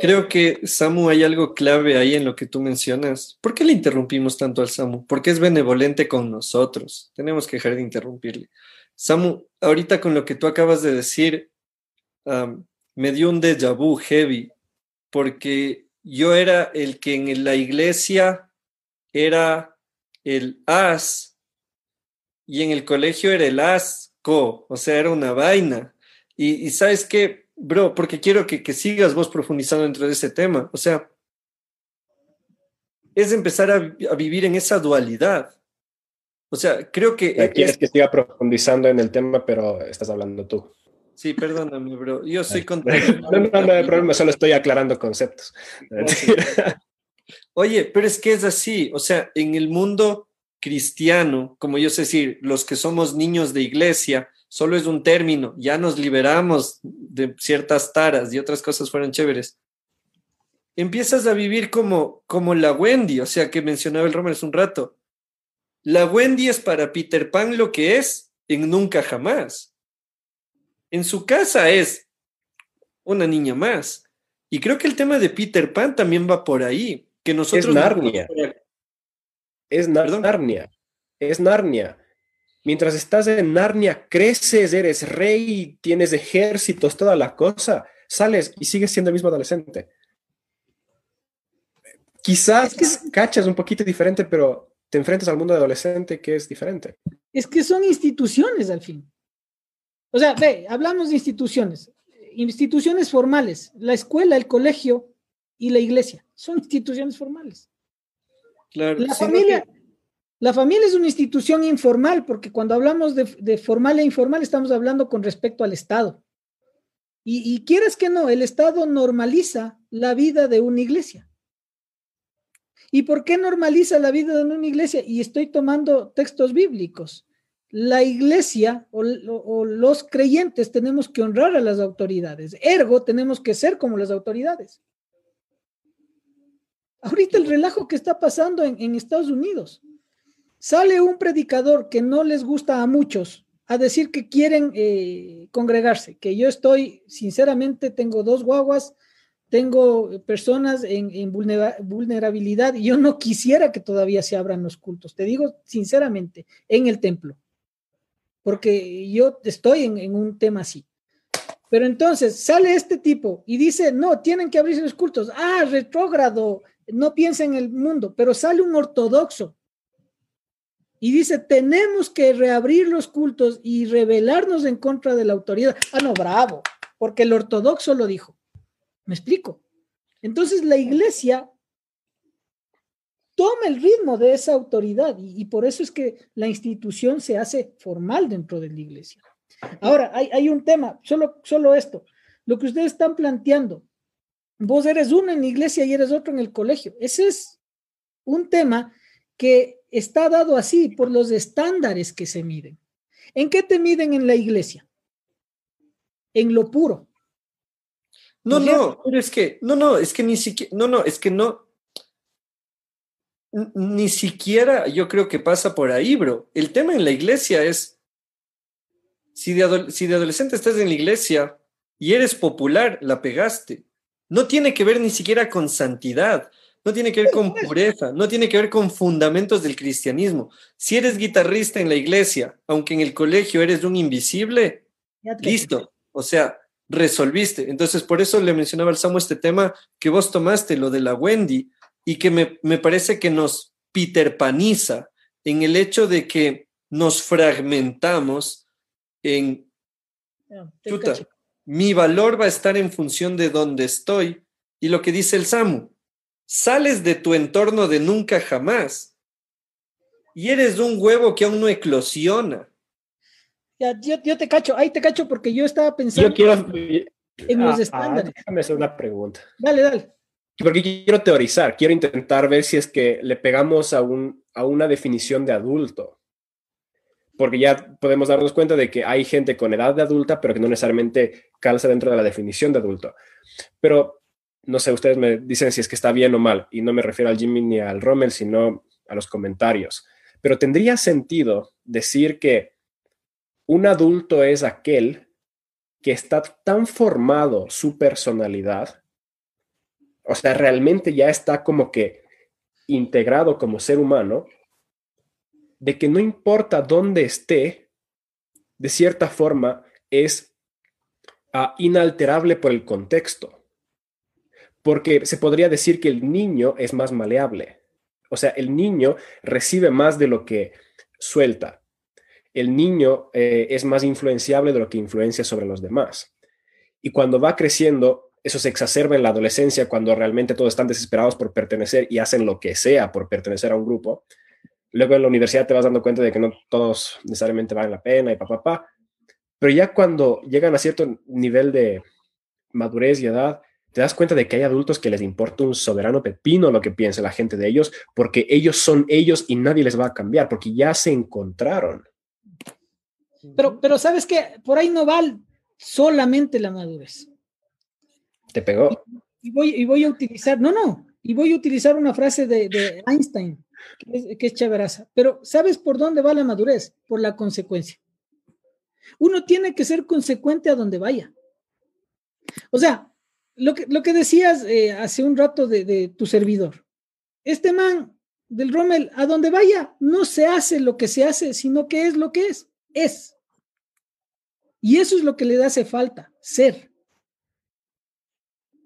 Speaker 2: Creo que, Samu, hay algo clave ahí en lo que tú mencionas. ¿Por qué le interrumpimos tanto al Samu? Porque es benevolente con nosotros. Tenemos que dejar de interrumpirle. Samu, ahorita con lo que tú acabas de decir, me dio un déjà vu heavy, porque yo era el que en la iglesia era el as y en el colegio era el asco, o sea, era una vaina. Y, sabes qué, bro, porque quiero que, que sigas vos profundizando dentro de ese tema, o sea, es empezar a, vivir en esa dualidad. O sea, creo que...
Speaker 4: Quieres que siga profundizando en el tema, pero estás hablando tú.
Speaker 2: Sí, perdóname, bro. Yo soy
Speaker 4: contra. [laughs] No, no, no, hay problema, solo estoy aclarando conceptos.
Speaker 2: Oye, pero es que es así. O sea, en el mundo cristiano, como yo sé decir, los que somos niños de iglesia, solo es un término. Ya nos liberamos de ciertas taras y otras cosas fueron chéveres. Empiezas a vivir como, como la Wendy, o sea, que mencionaba el Romer hace un rato. La Wendy es para Peter Pan lo que es en Nunca Jamás en su casa es una niña más. Y creo que el tema de Peter Pan también va por ahí, que nosotros...
Speaker 4: Es Narnia. Es Narnia. Es Narnia. Mientras estás en Narnia, creces, eres rey, tienes ejércitos, toda la cosa. Sales y sigues siendo el mismo adolescente. Quizás que cachas un poquito diferente, pero te enfrentas al mundo adolescente que es diferente.
Speaker 3: Es que son instituciones al fin. O sea, ve, hablamos de instituciones, instituciones formales, la escuela, el colegio y la iglesia, son instituciones formales. Claro, la familia, la familia es una institución informal, porque cuando hablamos de, formal e informal estamos hablando con respecto al Estado. Y, y quieres que no, el Estado normaliza la vida de una iglesia. ¿Y por qué normaliza la vida de una iglesia? Y estoy tomando textos bíblicos la iglesia o, los creyentes tenemos que honrar a las autoridades. Ergo, tenemos que ser como las autoridades. Ahorita el relajo que está pasando en, Estados Unidos. Sale un predicador que no les gusta a muchos a decir que quieren eh, congregarse, que yo estoy, sinceramente, tengo dos guaguas, tengo personas en, en vulnerabilidad y yo no quisiera que todavía se abran los cultos, te digo sinceramente, en el templo porque yo estoy en, un tema así. Pero entonces sale este tipo y dice, no, tienen que abrirse los cultos. Ah, retrógrado, no piensa en el mundo, pero sale un ortodoxo y dice, tenemos que reabrir los cultos y rebelarnos en contra de la autoridad. Ah, no, bravo, porque el ortodoxo lo dijo. ¿Me explico? Entonces la iglesia toma el ritmo de esa autoridad y, por eso es que la institución se hace formal dentro de la iglesia. Ahora, hay, un tema, solo, solo esto, lo que ustedes están planteando, vos eres uno en la iglesia y eres otro en el colegio, ese es un tema que está dado así por los estándares que se miden. ¿En qué te miden en la iglesia? en lo puro.
Speaker 2: No, no, pero es que, no, no, es que ni siquiera, no, no, es que no, ni siquiera yo creo que pasa por ahí, bro. El tema en la iglesia es, si de, si de adolescente estás en la iglesia y eres popular, la pegaste. No tiene que ver ni siquiera con santidad, no tiene que ver con pureza, no tiene que ver con fundamentos del cristianismo. Si eres guitarrista en la iglesia, aunque en el colegio eres un invisible, listo. O sea, resolviste. Entonces, por eso le mencionaba al Samu este tema que vos tomaste, lo de la Wendy, y que me, parece que nos piterpaniza en el hecho de que nos fragmentamos en... chuta, mi valor va a estar en función de dónde estoy. Y lo que dice el Samu, sales de tu entorno de nunca jamás y eres un huevo que aún no eclosiona.
Speaker 3: Ya, yo, te cacho, ahí te cacho porque yo estaba pensando
Speaker 4: yo quiero,
Speaker 3: en los ah, ah, estándares.
Speaker 4: déjame hacer una pregunta.
Speaker 3: Dale, dale.
Speaker 4: Porque quiero teorizar, quiero intentar ver si es que le pegamos a, un, a una definición de adulto. Porque ya podemos darnos cuenta de que hay gente con edad de adulta, pero que no necesariamente calza dentro de la definición de adulto. Pero no sé, ustedes me dicen si es que está bien o mal, y no me refiero al Jimmy ni al Rommel, sino a los comentarios. Pero tendría sentido decir que un adulto es aquel que está tan formado su personalidad o sea, realmente ya está como que integrado como ser humano, de que no importa dónde esté, de cierta forma es ah, inalterable por el contexto. Porque se podría decir que el niño es más maleable. O sea, el niño recibe más de lo que suelta. El niño eh, es más influenciable de lo que influencia sobre los demás. Y cuando va creciendo, eso se exacerba en la adolescencia cuando realmente todos están desesperados por pertenecer y hacen lo que sea por pertenecer a un grupo. Luego en la universidad te vas dando cuenta de que no todos necesariamente valen la pena y papá, pa, Pero ya cuando llegan a cierto nivel de madurez y edad, te das cuenta de que hay adultos que les importa un soberano pepino lo que piense la gente de ellos, porque ellos son ellos y nadie les va a cambiar, porque ya se encontraron.
Speaker 3: Pero, pero sabes que por ahí no va solamente la madurez.
Speaker 4: Te pegó.
Speaker 3: Y, voy, y voy a utilizar, no, no, y voy a utilizar una frase de, Einstein, que es, chéveraza. Pero ¿sabes por dónde va la madurez? Por la consecuencia. Uno tiene que ser consecuente a donde vaya. O sea, lo que, lo que decías eh, hace un rato de, de, tu servidor. Este man del Rommel, a donde vaya, no se hace lo que se hace, sino que es lo que es. Es. Y eso es lo que le hace falta, ser.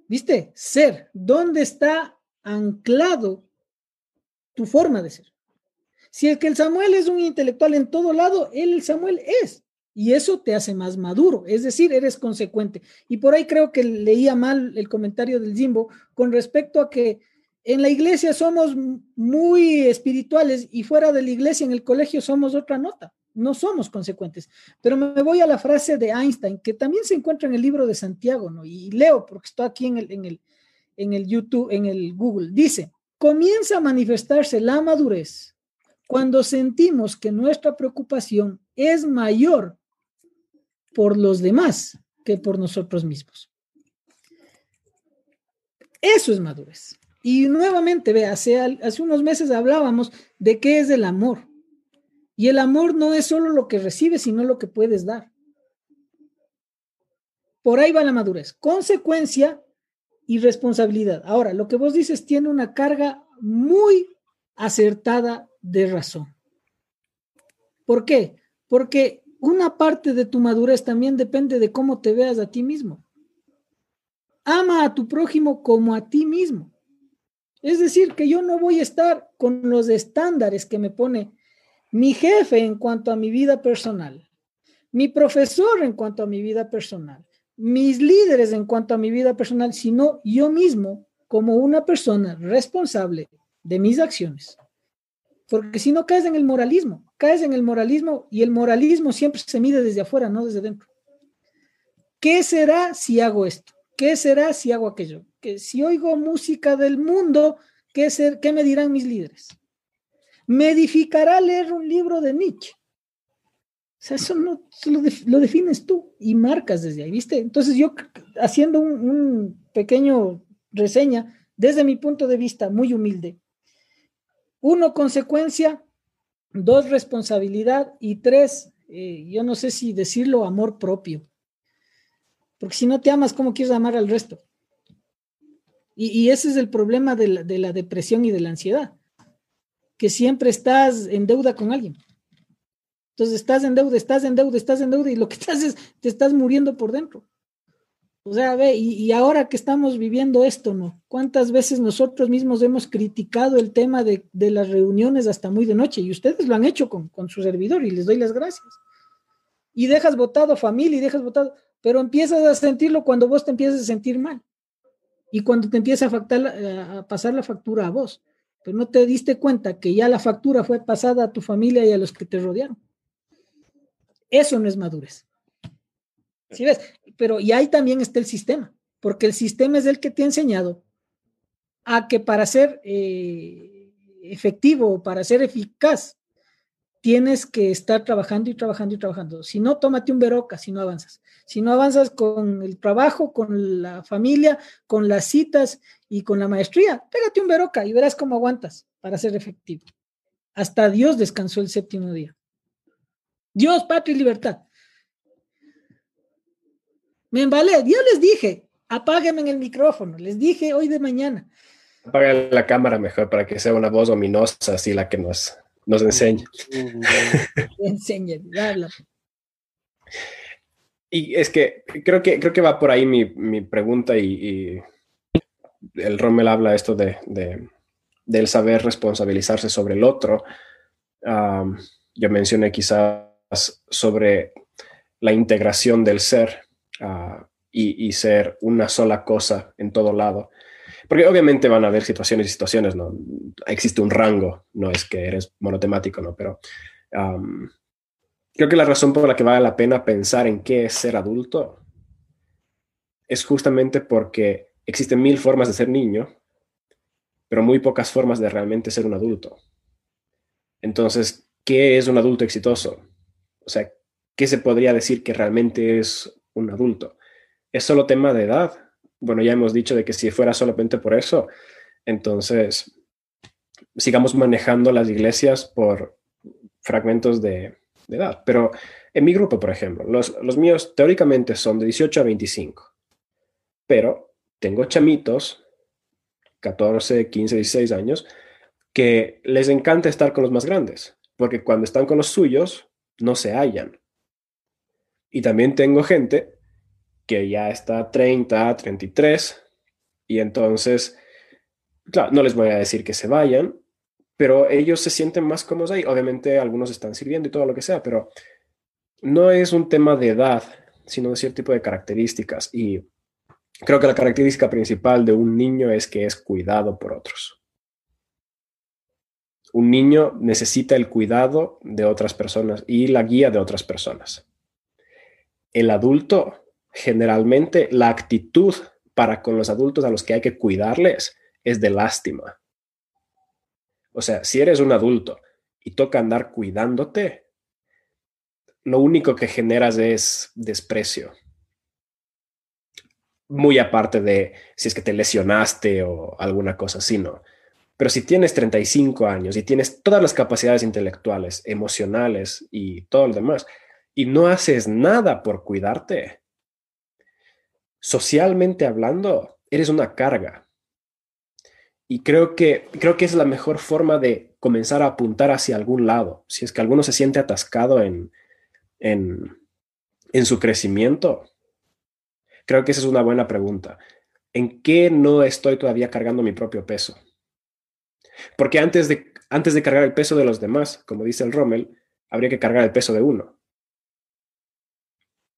Speaker 3: ¿Viste? Ser. ¿Dónde está anclado tu forma de ser? Si es que el Samuel es un intelectual en todo lado, él, el Samuel, es. Y eso te hace más maduro, es decir, eres consecuente. Y por ahí creo que leía mal el comentario del Jimbo con respecto a que en la iglesia somos muy espirituales y fuera de la iglesia, en el colegio, somos otra nota no somos consecuentes. Pero me voy a la frase de Einstein, que también se encuentra en el libro de Santiago, ¿no? Y leo, porque estoy aquí en el, en el, en el YouTube, en el Google. Dice, comienza a manifestarse la madurez cuando sentimos que nuestra preocupación es mayor por los demás que por nosotros mismos. Eso es madurez. Y nuevamente, ve, hace, hace unos meses hablábamos de qué es el amor. Y el amor no es solo lo que recibes, sino lo que puedes dar. Por ahí va la madurez. Consecuencia y responsabilidad. Ahora, lo que vos dices tiene una carga muy acertada de razón. ¿Por qué? Porque una parte de tu madurez también depende de cómo te veas a ti mismo. Ama a tu prójimo como a ti mismo. Es decir, que yo no voy a estar con los estándares que me pone mi jefe en cuanto a mi vida personal, mi profesor en cuanto a mi vida personal, mis líderes en cuanto a mi vida personal, sino yo mismo como una persona responsable de mis acciones. Porque si no caes en el moralismo, caes en el moralismo y el moralismo siempre se mide desde afuera, no desde dentro. ¿Qué será si hago esto? ¿Qué será si hago aquello? Que si oigo música del mundo, ¿qué, ser, qué me dirán mis líderes? me edificará leer un libro de Nietzsche. sea, eso no lo, defines tú y marcas desde ahí, ¿viste? Entonces yo haciendo un, un, pequeño reseña desde mi punto de vista muy humilde. Uno, consecuencia. Dos, responsabilidad. Y tres, eh, yo no sé si decirlo, amor propio. Porque si no te amas, ¿cómo quieres amar al resto? Y, ese es el problema de la, de la depresión y de la ansiedad, que siempre estás en deuda con alguien. Entonces estás en deuda, estás en deuda, estás en deuda y lo que [laughs] te haces, te estás muriendo por dentro. O sea, ve, y, ahora que estamos viviendo esto, ¿no? ¿Cuántas veces nosotros mismos hemos criticado el tema de, las reuniones hasta muy de noche? Y ustedes lo han hecho con, su servidor y les doy las gracias. Y dejas votado familia y dejas votado, pero empiezas a sentirlo cuando vos te empiezas a sentir mal y cuando te empieza a, a pasar la factura a vos. Pero no te diste cuenta que ya la factura fue pasada a tu familia y a los que te rodearon. Eso no es madurez. ¿Sí ves? Pero y ahí también está el sistema, porque el sistema es el que te ha enseñado a que para ser eh, efectivo, para ser eficaz, tienes que estar trabajando y trabajando y trabajando. Si no, tómate un veroca si no avanzas. Si no avanzas con el trabajo, con la familia, con las citas y con la maestría, pégate un veroca y verás cómo aguantas para ser efectivo. Hasta Dios descansó el séptimo día. Dios, patria y libertad. Me embalé, yo les dije, apáguenme en el micrófono, les dije hoy de mañana.
Speaker 4: Apaga la cámara mejor para que sea una voz ominosa, así la que nos, nos enseñe. [laughs]
Speaker 3: Enseñe, habla.
Speaker 4: Y es que creo que, creo que va por ahí mi, pregunta y, el Rommel habla esto de, de, del saber responsabilizarse sobre el otro. yo mencioné quizás sobre la integración del ser ah, y, ser una sola cosa en todo lado. Porque obviamente van a haber situaciones y situaciones, ¿no? Existe un rango, no es que eres monotemático, ¿no? Pero creo que la razón por la que vale la pena pensar en qué es ser adulto es justamente porque existen mil formas de ser niño, pero muy pocas formas de realmente ser un adulto. Entonces, ¿qué es un adulto exitoso? O sea, ¿qué se podría decir que realmente es un adulto? ¿Es solo tema de edad? Bueno, ya hemos dicho de que si fuera solamente por eso, entonces sigamos manejando las iglesias por fragmentos de, edad. Pero en mi grupo, por ejemplo, los, los míos teóricamente son de 18 a 25, pero tengo chamitos, 14, 15, 16 años, que les encanta estar con los más grandes, porque cuando están con los suyos, no se hallan. Y también tengo gente que ya está 30, 33, y entonces, claro, no les voy a decir que se vayan, pero ellos se sienten más cómodos ahí. Obviamente algunos están sirviendo y todo lo que sea, pero no es un tema de edad, sino de cierto tipo de características. Y creo que la característica principal de un niño es que es cuidado por otros un niño necesita el cuidado de otras personas y la guía de otras personas. El adulto, generalmente, la actitud para con los adultos a los que hay que cuidarles es de lástima. O sea, si eres un adulto y toca andar cuidándote, lo único que generas es desprecio. Muy aparte de si es que te lesionaste o alguna cosa así, ¿no? Pero si tienes 35 años y tienes todas las capacidades intelectuales, emocionales y todo lo demás, y no haces nada por cuidarte, socialmente hablando, eres una carga. Y creo que, creo que es la mejor forma de comenzar a apuntar hacia algún lado. Si es que alguno se siente atascado en, en, en su crecimiento, creo que esa es una buena pregunta. ¿En qué no estoy todavía cargando mi propio peso? Porque antes de, antes de cargar el peso de los demás, como dice el Rommel, habría que cargar el peso de uno.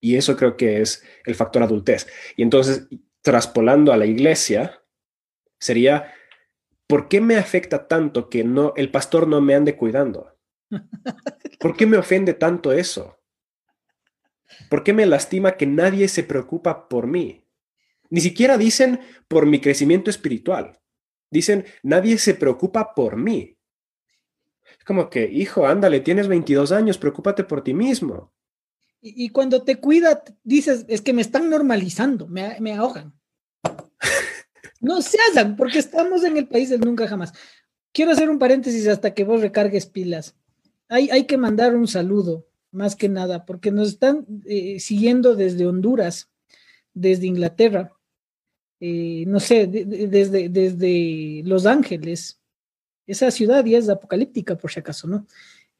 Speaker 4: Y eso creo que es el factor adultez. Y entonces, traspolando a la iglesia, sería, ¿por qué me afecta tanto que no, el pastor no me ande cuidando? [laughs] ¿Por qué me ofende tanto eso? ¿Por qué me lastima que nadie se preocupa por mí? Ni siquiera dicen por mi crecimiento espiritual. Dicen, nadie se preocupa por mí. Es como que, hijo, ándale, tienes 22 años, preocúpate por ti mismo.
Speaker 3: Y, y cuando te cuida, dices, es que me están normalizando, me, me ahogan. [laughs] No se hagan, porque estamos en el país del nunca jamás. Quiero hacer un paréntesis hasta que vos recargues pilas. Hay, hay que mandar un saludo, más que nada, porque nos están eh, siguiendo desde Honduras, desde Inglaterra, eh, no sé, de- de- desde, desde Los Ángeles. Esa ciudad ya es apocalíptica, por si acaso, ¿no?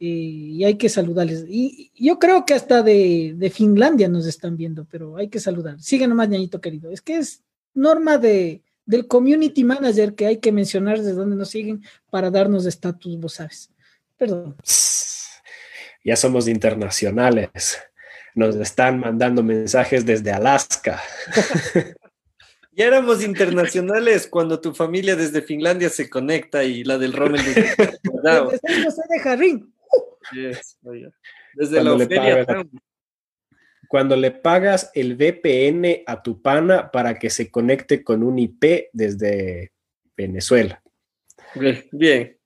Speaker 3: Eh, y hay que saludarles. Y yo creo que hasta de, de Finlandia nos están viendo, pero hay que saludar. Sigue nomás, ñañito querido. Es que es norma de, del community manager que hay que mencionar desde dónde nos siguen para darnos estatus, vos sabes. Perdón.
Speaker 4: Ya somos internacionales. Nos están mandando mensajes desde Alaska. [laughs]
Speaker 2: Ya éramos internacionales cuando tu familia desde Finlandia se conecta y la del Rommel [laughs] desde.
Speaker 3: Desde San José de Jarrín.
Speaker 2: Yes. Desde la
Speaker 4: Cuando.
Speaker 2: Town.
Speaker 4: Cuando le pagas el VPN a tu pana para que se conecte con un IP desde Venezuela.
Speaker 2: Bien, Bien.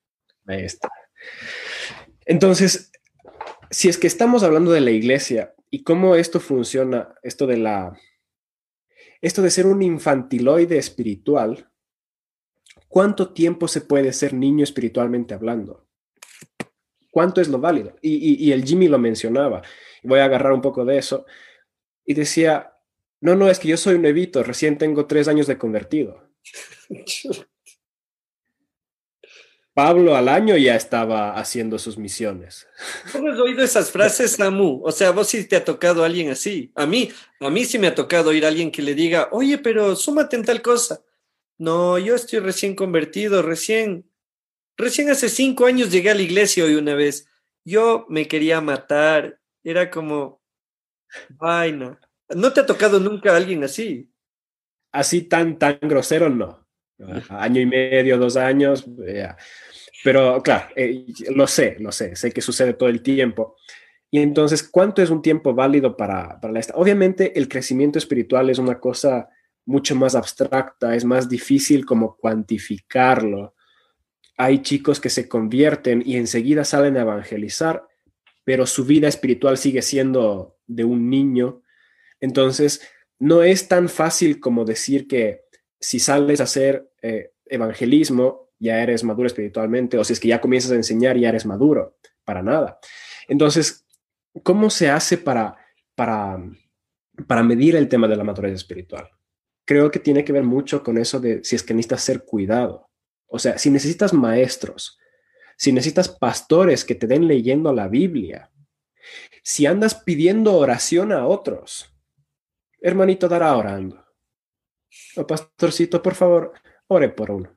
Speaker 4: Ahí está. Entonces, si es que estamos hablando de la iglesia y cómo esto funciona, esto de la, esto de ser un infantiloide espiritual, ¿cuánto tiempo se puede ser niño espiritualmente hablando? ¿Cuánto es lo válido? Y, y- y el Jimmy lo mencionaba. Voy a agarrar un poco de eso. Y decía, no, no, es que yo soy un nuevito, recién tengo tres años de convertido. [laughs] Pablo al año ya estaba haciendo sus misiones.
Speaker 2: ¿Cómo has oído esas frases, Samu? O sea, vos sí te ha tocado alguien así. A mí, a mí sí me ha tocado oír a alguien que le diga, oye, pero súmate en tal cosa. No, yo estoy recién convertido, recién, recién hace cinco años llegué a la iglesia hoy una vez. Yo me quería matar. Era como, vaina. ¿No te ha tocado nunca alguien así?
Speaker 4: Así tan, tan grosero, no. Año y medio, dos años, ya. Pero claro, eh, lo sé, lo sé, sé que sucede todo el tiempo. Y entonces, ¿cuánto es un tiempo válido para, para la esta? Obviamente, el crecimiento espiritual es una cosa mucho más abstracta, es más difícil como cuantificarlo. Hay chicos que se convierten y enseguida salen a evangelizar, pero su vida espiritual sigue siendo de un niño. Entonces, no es tan fácil como decir que si sales a hacer eh, evangelismo, ya eres maduro espiritualmente, o si es que ya comienzas a enseñar, ya eres maduro, para nada. Entonces, ¿cómo se hace para, para, para medir el tema de la madurez espiritual? Creo que tiene que ver mucho con eso de si es que necesitas ser cuidado. O sea, si necesitas maestros, si necesitas pastores que te den leyendo la Biblia, si andas pidiendo oración a otros, hermanito dará orando. O pastorcito, por favor, ore por uno.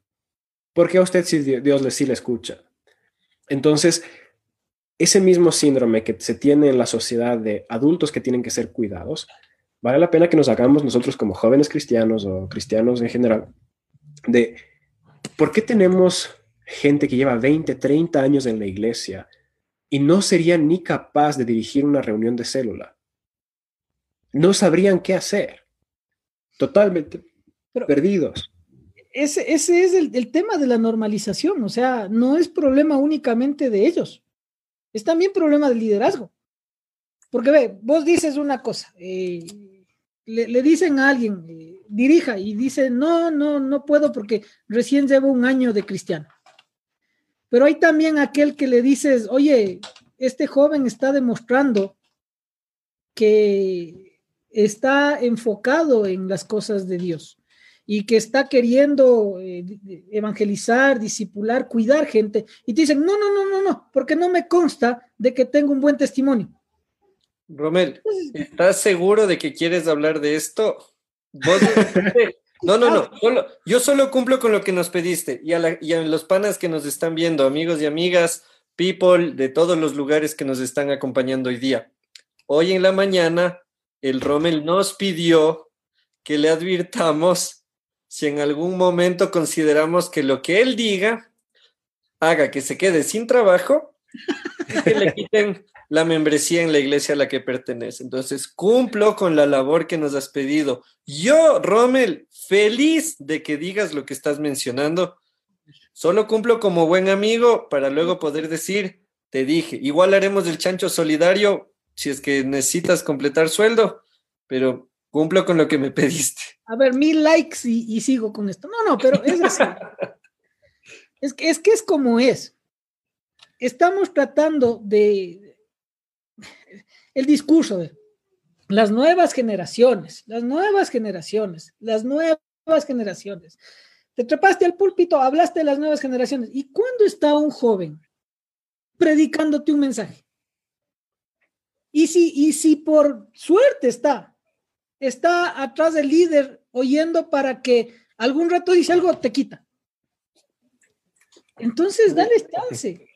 Speaker 4: Porque a usted sí Dios le le escucha. Entonces, ese mismo síndrome que se tiene en la sociedad de adultos que tienen que ser cuidados, vale la pena que nos hagamos nosotros como jóvenes cristianos o cristianos en general, de por qué tenemos gente que lleva 20, 30 años en la iglesia y no serían ni capaz de dirigir una reunión de célula. No sabrían qué hacer. Totalmente
Speaker 3: Pero-
Speaker 4: perdidos.
Speaker 3: Ese, ese es el, el tema de la normalización, o sea, no es problema únicamente de ellos, es también problema del liderazgo. Porque ve, vos dices una cosa, eh, le, le dicen a alguien, eh, dirija, y dice, no, no, no puedo porque recién llevo un año de cristiano. Pero hay también aquel que le dices, oye, este joven está demostrando que está enfocado en las cosas de Dios y que está queriendo eh, evangelizar, discipular, cuidar gente, y te dicen, no, no, no, no, no, porque no me consta de que tengo un buen testimonio.
Speaker 2: Romel, ¿estás seguro de que quieres hablar de esto? ¿Vos [laughs] no, no, no, solo, yo solo cumplo con lo que nos pediste y a, la, y a los panas que nos están viendo, amigos y amigas, people de todos los lugares que nos están acompañando hoy día. Hoy en la mañana, el Rommel nos pidió que le advirtamos si en algún momento consideramos que lo que él diga haga que se quede sin trabajo y que le [laughs] quiten la membresía en la iglesia a la que pertenece. Entonces, cumplo con la labor que nos has pedido. Yo, Rommel, feliz de que digas lo que estás mencionando. Solo cumplo como buen amigo para luego poder decir, te dije, igual haremos el chancho solidario si es que necesitas completar sueldo, pero cumplo con lo que me pediste.
Speaker 3: A ver, mil likes y, sigo con esto. No, no, pero es así. [laughs] es, que, es que es como es. Estamos tratando de... El discurso de las nuevas generaciones, las nuevas generaciones, las nuevas generaciones. Te trepaste al púlpito, hablaste de las nuevas generaciones. ¿Y cuándo está un joven predicándote un mensaje? Y si, y si por suerte está, está atrás del líder oyendo para que algún rato dice algo, te quita. Entonces, dale chance.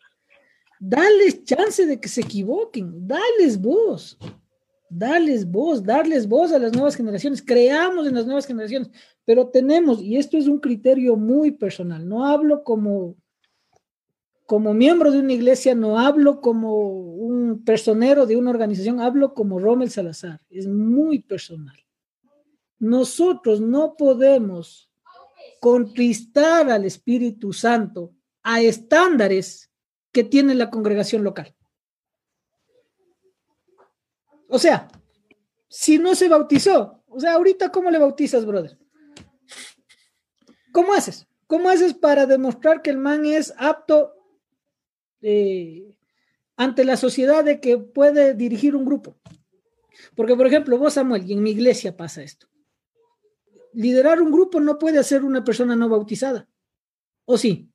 Speaker 3: Dales chance de que se equivoquen. Dales voz. Dales voz, darles voz a las nuevas generaciones. Creamos en las nuevas generaciones. Pero tenemos, y esto es un criterio muy personal, no hablo como como miembro de una iglesia no hablo como un personero de una organización, hablo como Rommel Salazar, es muy personal. Nosotros no podemos contristar al Espíritu Santo a estándares que tiene la congregación local. O sea, si no se bautizó, o sea, ahorita ¿cómo le bautizas, brother? ¿Cómo haces? ¿Cómo haces para demostrar que el man es apto eh, ante la sociedad de que puede dirigir un grupo. Porque, por ejemplo, vos, Samuel, y en mi iglesia pasa esto. Liderar un grupo no puede hacer una persona no bautizada. ¿O sí?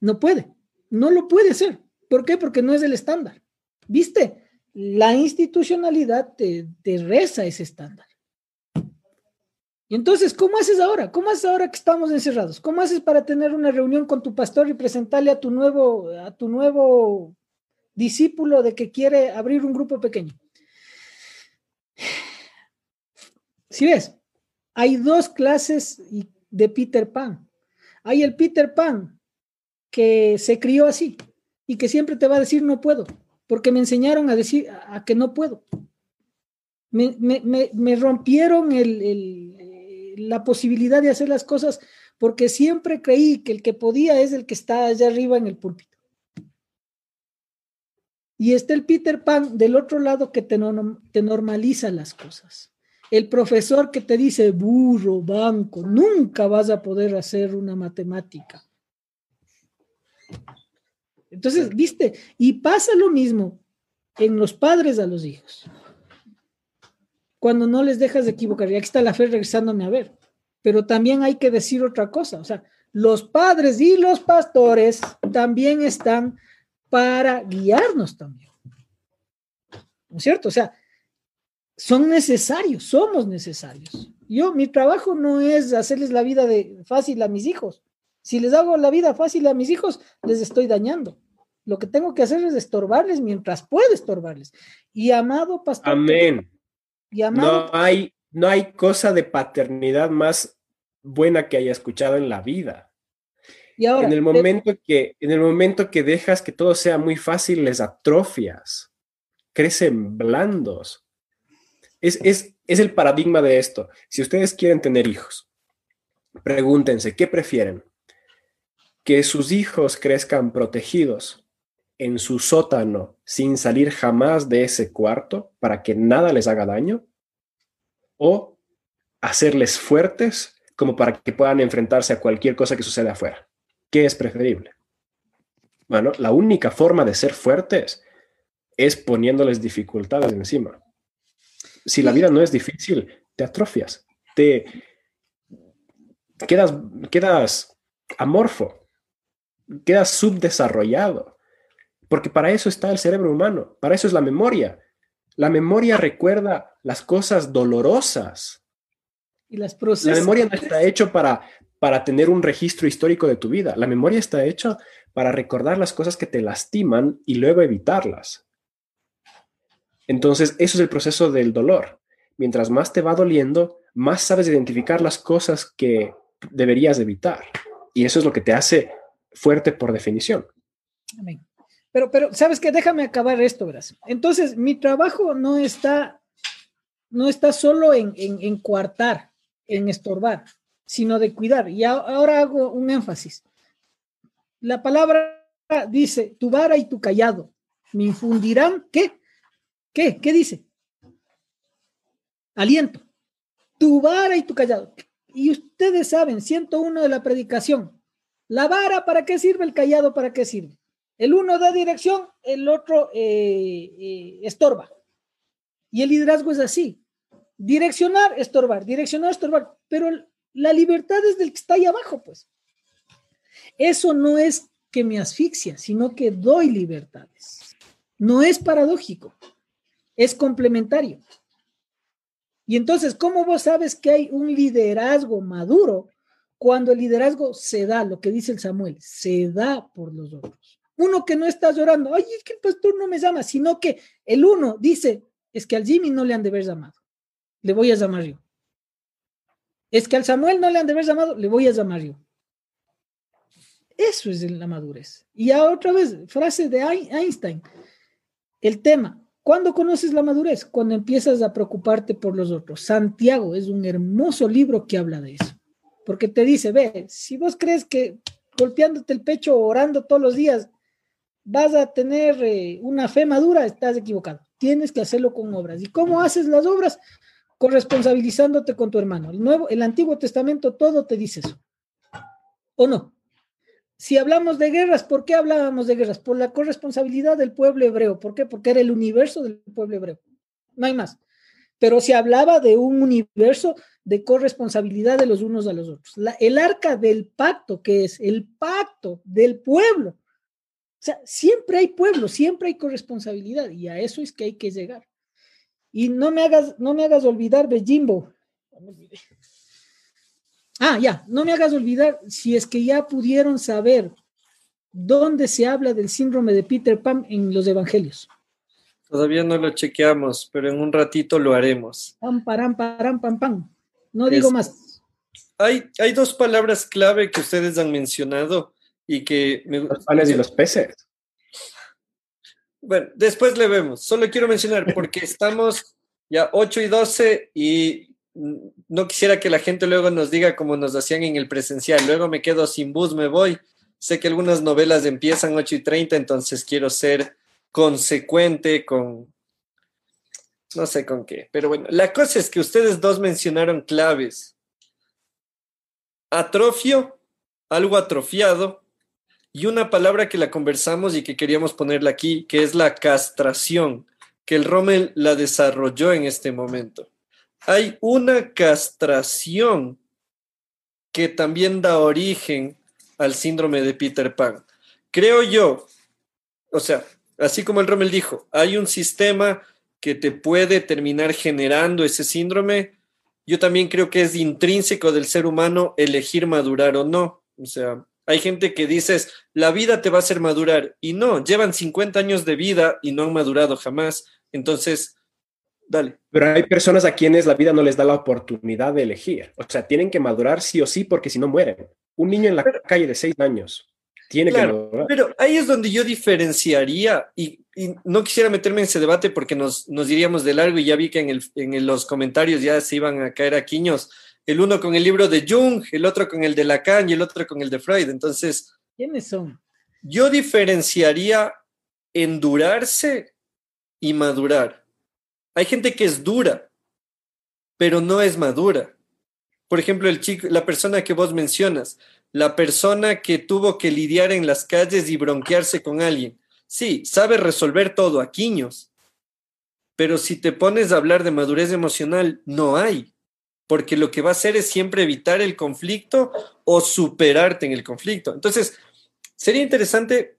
Speaker 3: No puede. No lo puede hacer. ¿Por qué? Porque no es el estándar. ¿Viste? La institucionalidad te reza ese estándar. Y entonces, ¿cómo haces ahora? ¿Cómo haces ahora que estamos encerrados? ¿Cómo haces para tener una reunión con tu pastor y presentarle a tu nuevo, a tu nuevo discípulo de que quiere abrir un grupo pequeño? Si ves, hay dos clases de Peter Pan. Hay el Peter Pan que se crió así y que siempre te va a decir no puedo, porque me enseñaron a decir a que no puedo. Me, rompieron el la posibilidad de hacer las cosas porque siempre creí que el que podía es el que está allá arriba en el púlpito. Y está el Peter Pan del otro lado que te, te normaliza las cosas. El profesor que te dice, burro, banco, nunca vas a poder hacer una matemática. Entonces, viste, y pasa lo mismo en los padres a los hijos cuando no les dejas de equivocar. Y aquí está la fe regresándome a ver. Pero también hay que decir otra cosa. O sea, los padres y los pastores también están para guiarnos también. ¿No es cierto? O sea, son necesarios, somos necesarios. Yo, mi trabajo no es hacerles la vida de fácil a mis hijos. Si les hago la vida fácil a mis hijos, les estoy dañando. Lo que tengo que hacer es estorbarles mientras puedo estorbarles. Y amado pastor.
Speaker 4: Amén. No hay, no hay cosa de paternidad más buena que haya escuchado en la vida. Y ahora, en el momento que en el momento que dejas que todo sea muy fácil les atrofias, crecen blandos. Es, es, es el paradigma de esto. Si ustedes quieren tener hijos, pregúntense, ¿qué prefieren? Que sus hijos crezcan protegidos en su sótano sin salir jamás de ese cuarto para que nada les haga daño? ¿O hacerles fuertes como para que puedan enfrentarse a cualquier cosa que suceda afuera? ¿Qué es preferible? Bueno, la única forma de ser fuertes es poniéndoles dificultades encima. Si la vida no es difícil, te atrofias, te quedas, quedas amorfo, quedas subdesarrollado porque para eso está el cerebro humano, para eso es la memoria. La memoria recuerda las cosas dolorosas.
Speaker 3: Y las
Speaker 4: La memoria no está hecho para, para tener un registro histórico de tu vida. La memoria está hecha para recordar las cosas que te lastiman y luego evitarlas. Entonces, eso es el proceso del dolor. Mientras más te va doliendo, más sabes identificar las cosas que deberías evitar. Y eso es lo que te hace fuerte por definición.
Speaker 3: Pero, pero, ¿sabes qué? Déjame acabar esto, verás. Entonces, mi trabajo no está, no está solo en, en, en coartar, en estorbar, sino de cuidar. Y ahora hago un énfasis. La palabra dice, tu vara y tu callado me infundirán, ¿qué? ¿Qué? ¿Qué dice? Aliento. Tu vara y tu callado. Y ustedes saben, 101 de la predicación. La vara, ¿para qué sirve? El callado, ¿para qué sirve? El uno da dirección, el otro eh, eh, estorba. Y el liderazgo es así. Direccionar, estorbar, direccionar, estorbar. Pero la libertad es del que está ahí abajo, pues. Eso no es que me asfixia, sino que doy libertades. No es paradójico, es complementario. Y entonces, ¿cómo vos sabes que hay un liderazgo maduro cuando el liderazgo se da, lo que dice el Samuel, se da por los otros? Uno que no está llorando, ay, es que el pastor no me llama, sino que el uno dice, es que al Jimmy no le han de haber llamado, le voy a llamar yo. Es que al Samuel no le han de haber llamado, le voy a llamar yo. Eso es la madurez. Y ya otra vez, frase de Einstein, el tema, ¿cuándo conoces la madurez? Cuando empiezas a preocuparte por los otros. Santiago es un hermoso libro que habla de eso, porque te dice, ve, si vos crees que golpeándote el pecho, orando todos los días, vas a tener eh, una fe madura, estás equivocado. Tienes que hacerlo con obras. ¿Y cómo haces las obras? Corresponsabilizándote con tu hermano. El, nuevo, el Antiguo Testamento todo te dice eso. ¿O no? Si hablamos de guerras, ¿por qué hablábamos de guerras? Por la corresponsabilidad del pueblo hebreo. ¿Por qué? Porque era el universo del pueblo hebreo. No hay más. Pero se hablaba de un universo de corresponsabilidad de los unos a los otros. el arca del pacto, que es el pacto del pueblo. O sea, siempre hay pueblo, siempre hay corresponsabilidad y a eso es que hay que llegar. Y no me hagas, no me hagas olvidar de Jimbo. Ah, ya, no me hagas olvidar si es que ya pudieron saber dónde se habla del síndrome de Peter Pan en los evangelios.
Speaker 2: Todavía no lo chequeamos, pero en un ratito lo haremos.
Speaker 3: Pam, param, param, pam, pam. No digo más.
Speaker 2: Hay, hay dos palabras clave que ustedes han mencionado y que
Speaker 4: me Los panes y los peces.
Speaker 2: Bueno, después le vemos. Solo quiero mencionar [laughs] porque estamos ya 8 y 12 y no quisiera que la gente luego nos diga como nos hacían en el presencial, luego me quedo sin bus, me voy. Sé que algunas novelas empiezan 8 y 30, entonces quiero ser consecuente con, no sé con qué, pero bueno, la cosa es que ustedes dos mencionaron claves. Atrofio, algo atrofiado, y una palabra que la conversamos y que queríamos ponerla aquí, que es la castración, que el Rommel la desarrolló en este momento hay una castración que también da origen al síndrome de Peter Pan. Creo yo, o sea, así como el Rommel dijo, hay un sistema que te puede terminar generando ese síndrome. Yo también creo que es intrínseco del ser humano elegir madurar o no. O sea, hay gente que dices, la vida te va a hacer madurar y no, llevan 50 años de vida y no han madurado jamás. Entonces, Dale.
Speaker 4: Pero hay personas a quienes la vida no les da la oportunidad de elegir. O sea, tienen que madurar sí o sí porque si no mueren. Un niño en la calle de seis años tiene que madurar.
Speaker 2: Pero ahí es donde yo diferenciaría y, no quisiera meterme en ese debate porque nos, nos diríamos de largo y ya vi que en, el, en los comentarios ya se iban a caer a quiños. El uno con el libro de Jung, el otro con el de Lacan y el otro con el de Freud. Entonces.
Speaker 3: ¿Quiénes son?
Speaker 2: Yo diferenciaría endurarse y madurar. Hay gente que es dura, pero no es madura. Por ejemplo, el chico, la persona que vos mencionas, la persona que tuvo que lidiar en las calles y bronquearse con alguien. Sí, sabe resolver todo a quiños, pero si te pones a hablar de madurez emocional, no hay, porque lo que va a hacer es siempre evitar el conflicto o superarte en el conflicto. Entonces, sería interesante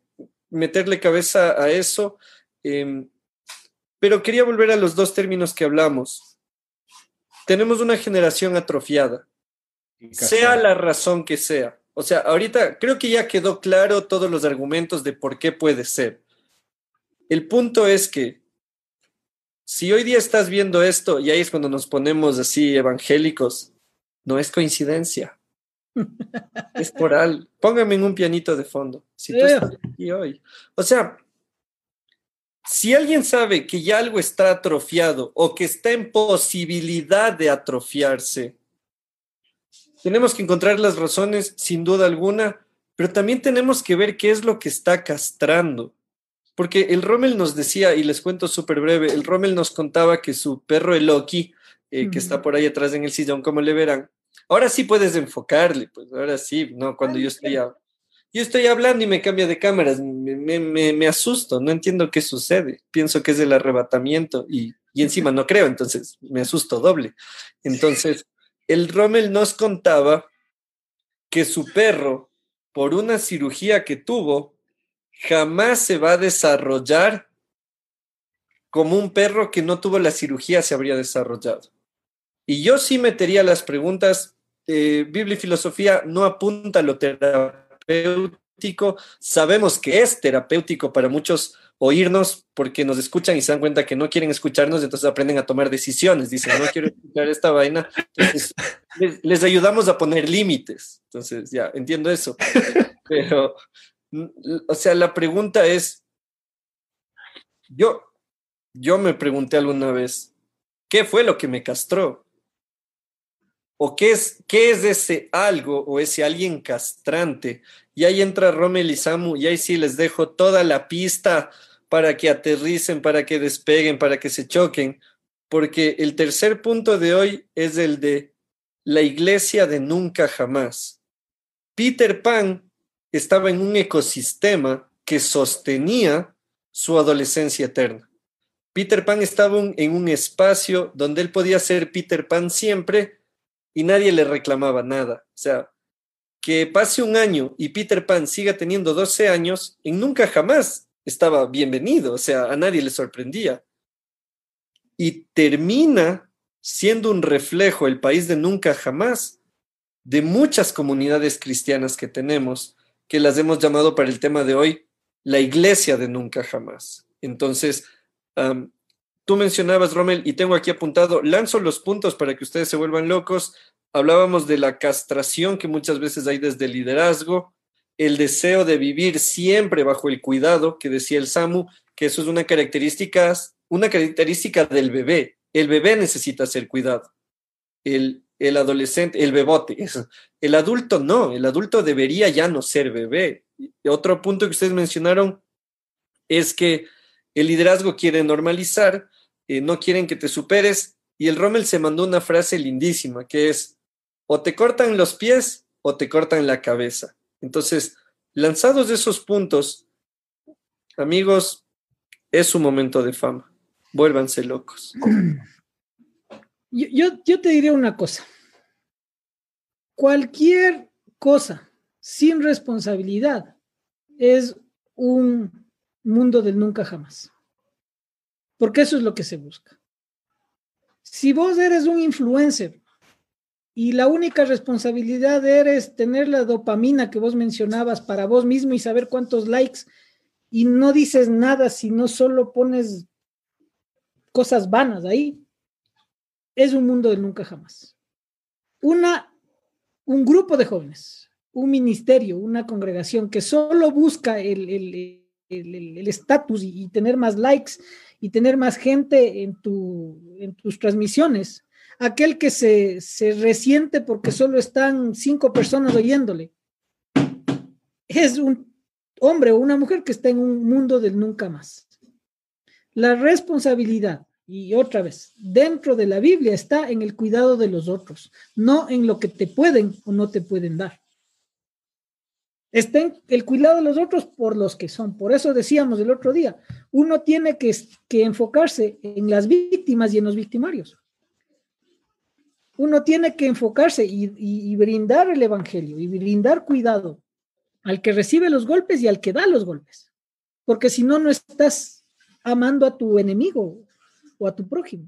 Speaker 2: meterle cabeza a eso. Em, pero quería volver a los dos términos que hablamos. Tenemos una generación atrofiada, sea la razón que sea. O sea, ahorita creo que ya quedó claro todos los argumentos de por qué puede ser. El punto es que si hoy día estás viendo esto, y ahí es cuando nos ponemos así evangélicos, no es coincidencia. [laughs] es por algo. Póngame en un pianito de fondo. Si tú estás aquí hoy. O sea, si alguien sabe que ya algo está atrofiado o que está en posibilidad de atrofiarse, tenemos que encontrar las razones sin duda alguna, pero también tenemos que ver qué es lo que está castrando. Porque el Rommel nos decía, y les cuento súper breve, el Rommel nos contaba que su perro el Loki, eh, que está por ahí atrás en el sillón, como le verán, ahora sí puedes enfocarle, pues ahora sí, ¿no? Cuando yo estoy, yo estoy hablando y me cambia de cámaras, me, me, me, asusto, no entiendo qué sucede, pienso que es el arrebatamiento y, y encima no creo, entonces me asusto doble. [laughs] Entonces, el Rommel nos contaba que su perro, por una cirugía que tuvo, jamás se va a desarrollar como un perro que no tuvo la cirugía se habría desarrollado. Y yo sí metería las preguntas, eh, Biblia y filosofía no apunta a lo terapéutico, sabemos que es terapéutico para muchos oírnos porque nos escuchan y se dan cuenta que no quieren escucharnos, entonces aprenden a tomar decisiones, dicen, no quiero escuchar esta vaina, entonces les, ayudamos a poner límites, entonces ya, entiendo eso, pero o sea, la pregunta es, yo, yo me pregunté alguna vez, ¿qué fue lo que me castró? ¿O qué es, qué es ese algo o ese alguien castrante? Y ahí entra Rommel y Samu y ahí sí les dejo toda la pista para que aterricen, para que despeguen, para que se choquen, porque el tercer punto de hoy es el de la iglesia de nunca jamás. Peter Pan estaba en un ecosistema que sostenía su adolescencia eterna. Peter Pan estaba en un espacio donde él podía ser Peter Pan siempre y nadie le reclamaba nada. O sea, que pase un año y Peter Pan siga teniendo 12 años, en nunca jamás estaba bienvenido, o sea, a nadie le sorprendía. Y termina siendo un reflejo el país de nunca jamás de muchas comunidades cristianas que tenemos que las hemos llamado para el tema de hoy la iglesia de nunca jamás. Entonces, tú mencionabas, Rommel, y tengo aquí apuntado, lanzo los puntos para que ustedes se vuelvan locos. Hablábamos de la castración que muchas veces hay desde el liderazgo, el deseo de vivir siempre bajo el cuidado, que decía el Samu, que eso es una característica, una característica del bebé. El bebé necesita ser cuidado. El, el adolescente, el bebote, eso. El adulto no, el adulto debería ya no ser bebé. Otro punto que ustedes mencionaron es que el liderazgo quiere normalizar, eh, no quieren que te superes, y el Rommel se mandó una frase lindísima que es, o te cortan los pies o te cortan la cabeza. Entonces, lanzados de esos puntos, amigos, es un momento de fama. Vuélvanse locos. [clears throat]
Speaker 3: Yo, yo, te diré una cosa. Cualquier cosa sin responsabilidad es un mundo del nunca jamás. Porque eso es lo que se busca. Si vos eres un influencer y la única responsabilidad eres tener la dopamina que vos mencionabas para vos mismo y saber cuántos likes y no dices nada, sino solo pones cosas vanas ahí, es un mundo de nunca jamás. Una, un grupo de jóvenes, un ministerio, una congregación que solo busca el estatus el, y, tener más likes y tener más gente en, tu, en tus transmisiones. Aquel que se, se resiente porque solo están cinco personas oyéndole. Es un hombre o una mujer que está en un mundo del nunca más. La responsabilidad y otra vez, dentro de la Biblia está en el cuidado de los otros, no en lo que te pueden o no te pueden dar. Está el cuidado de los otros por los que son. Por eso decíamos el otro día, uno tiene que, que enfocarse en las víctimas y en los victimarios. Uno tiene que enfocarse y, brindar el Evangelio y brindar cuidado al que recibe los golpes y al que da los golpes. Porque si no, no estás amando a tu enemigo o a tu prójimo.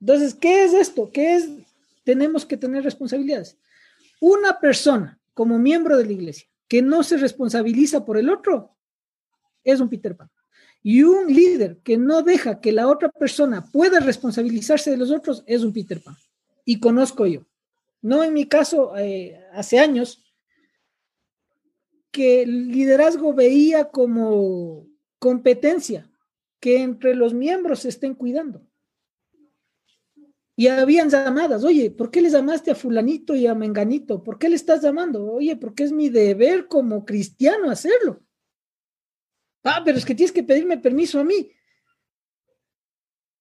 Speaker 3: Entonces, ¿qué es esto? ¿Qué es? Tenemos que tener responsabilidades. Una persona como miembro de la iglesia que no se responsabiliza por el otro es un Peter Pan. Y un líder que no deja que la otra persona pueda responsabilizarse de los otros es un Peter Pan. Y conozco yo. No en mi caso, eh, hace años, que el liderazgo veía como competencia que entre los miembros se estén cuidando. Y habían llamadas, oye, ¿por qué les llamaste a fulanito y a menganito? ¿Por qué le estás llamando? Oye, porque es mi deber como cristiano hacerlo. Ah, pero es que tienes que pedirme permiso a mí.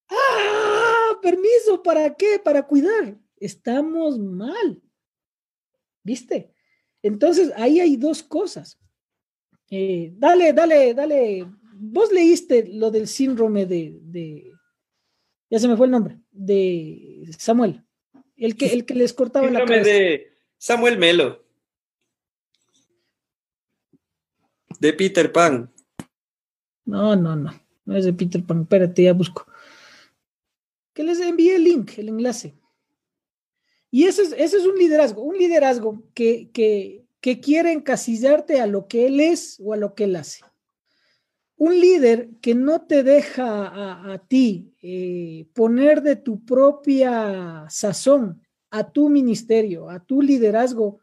Speaker 3: Ah, permiso, ¿para qué? Para cuidar. Estamos mal. ¿Viste? Entonces, ahí hay dos cosas. Eh, dale, dale, dale. Vos leíste lo del síndrome de, de, ya se me fue el nombre, de Samuel, el que, el que les cortaba la cabeza.
Speaker 2: de Samuel Melo. De Peter Pan.
Speaker 3: No, no, no. No es de Peter Pan. Espérate, ya busco. Que les envíe el link, el enlace. Y ese es, es un liderazgo, un liderazgo que, que, que quiere encasillarte a lo que él es o a lo que él hace. Un líder que no te deja a, a ti eh, poner de tu propia sazón a tu ministerio, a tu liderazgo,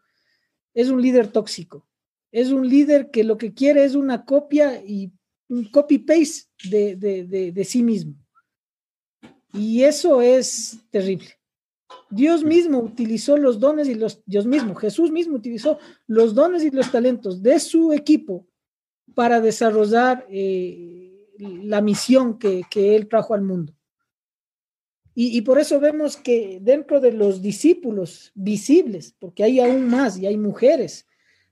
Speaker 3: es un líder tóxico. Es un líder que lo que quiere es una copia y un copy-paste de, de, de sí mismo. Y eso es terrible. Dios mismo utilizó los dones y los, Dios mismo, Jesús mismo utilizó los dones y los talentos de su equipo para desarrollar eh, la misión que, que, él trajo al mundo. Y, y, por eso vemos que dentro de los discípulos visibles, porque hay aún más y hay mujeres,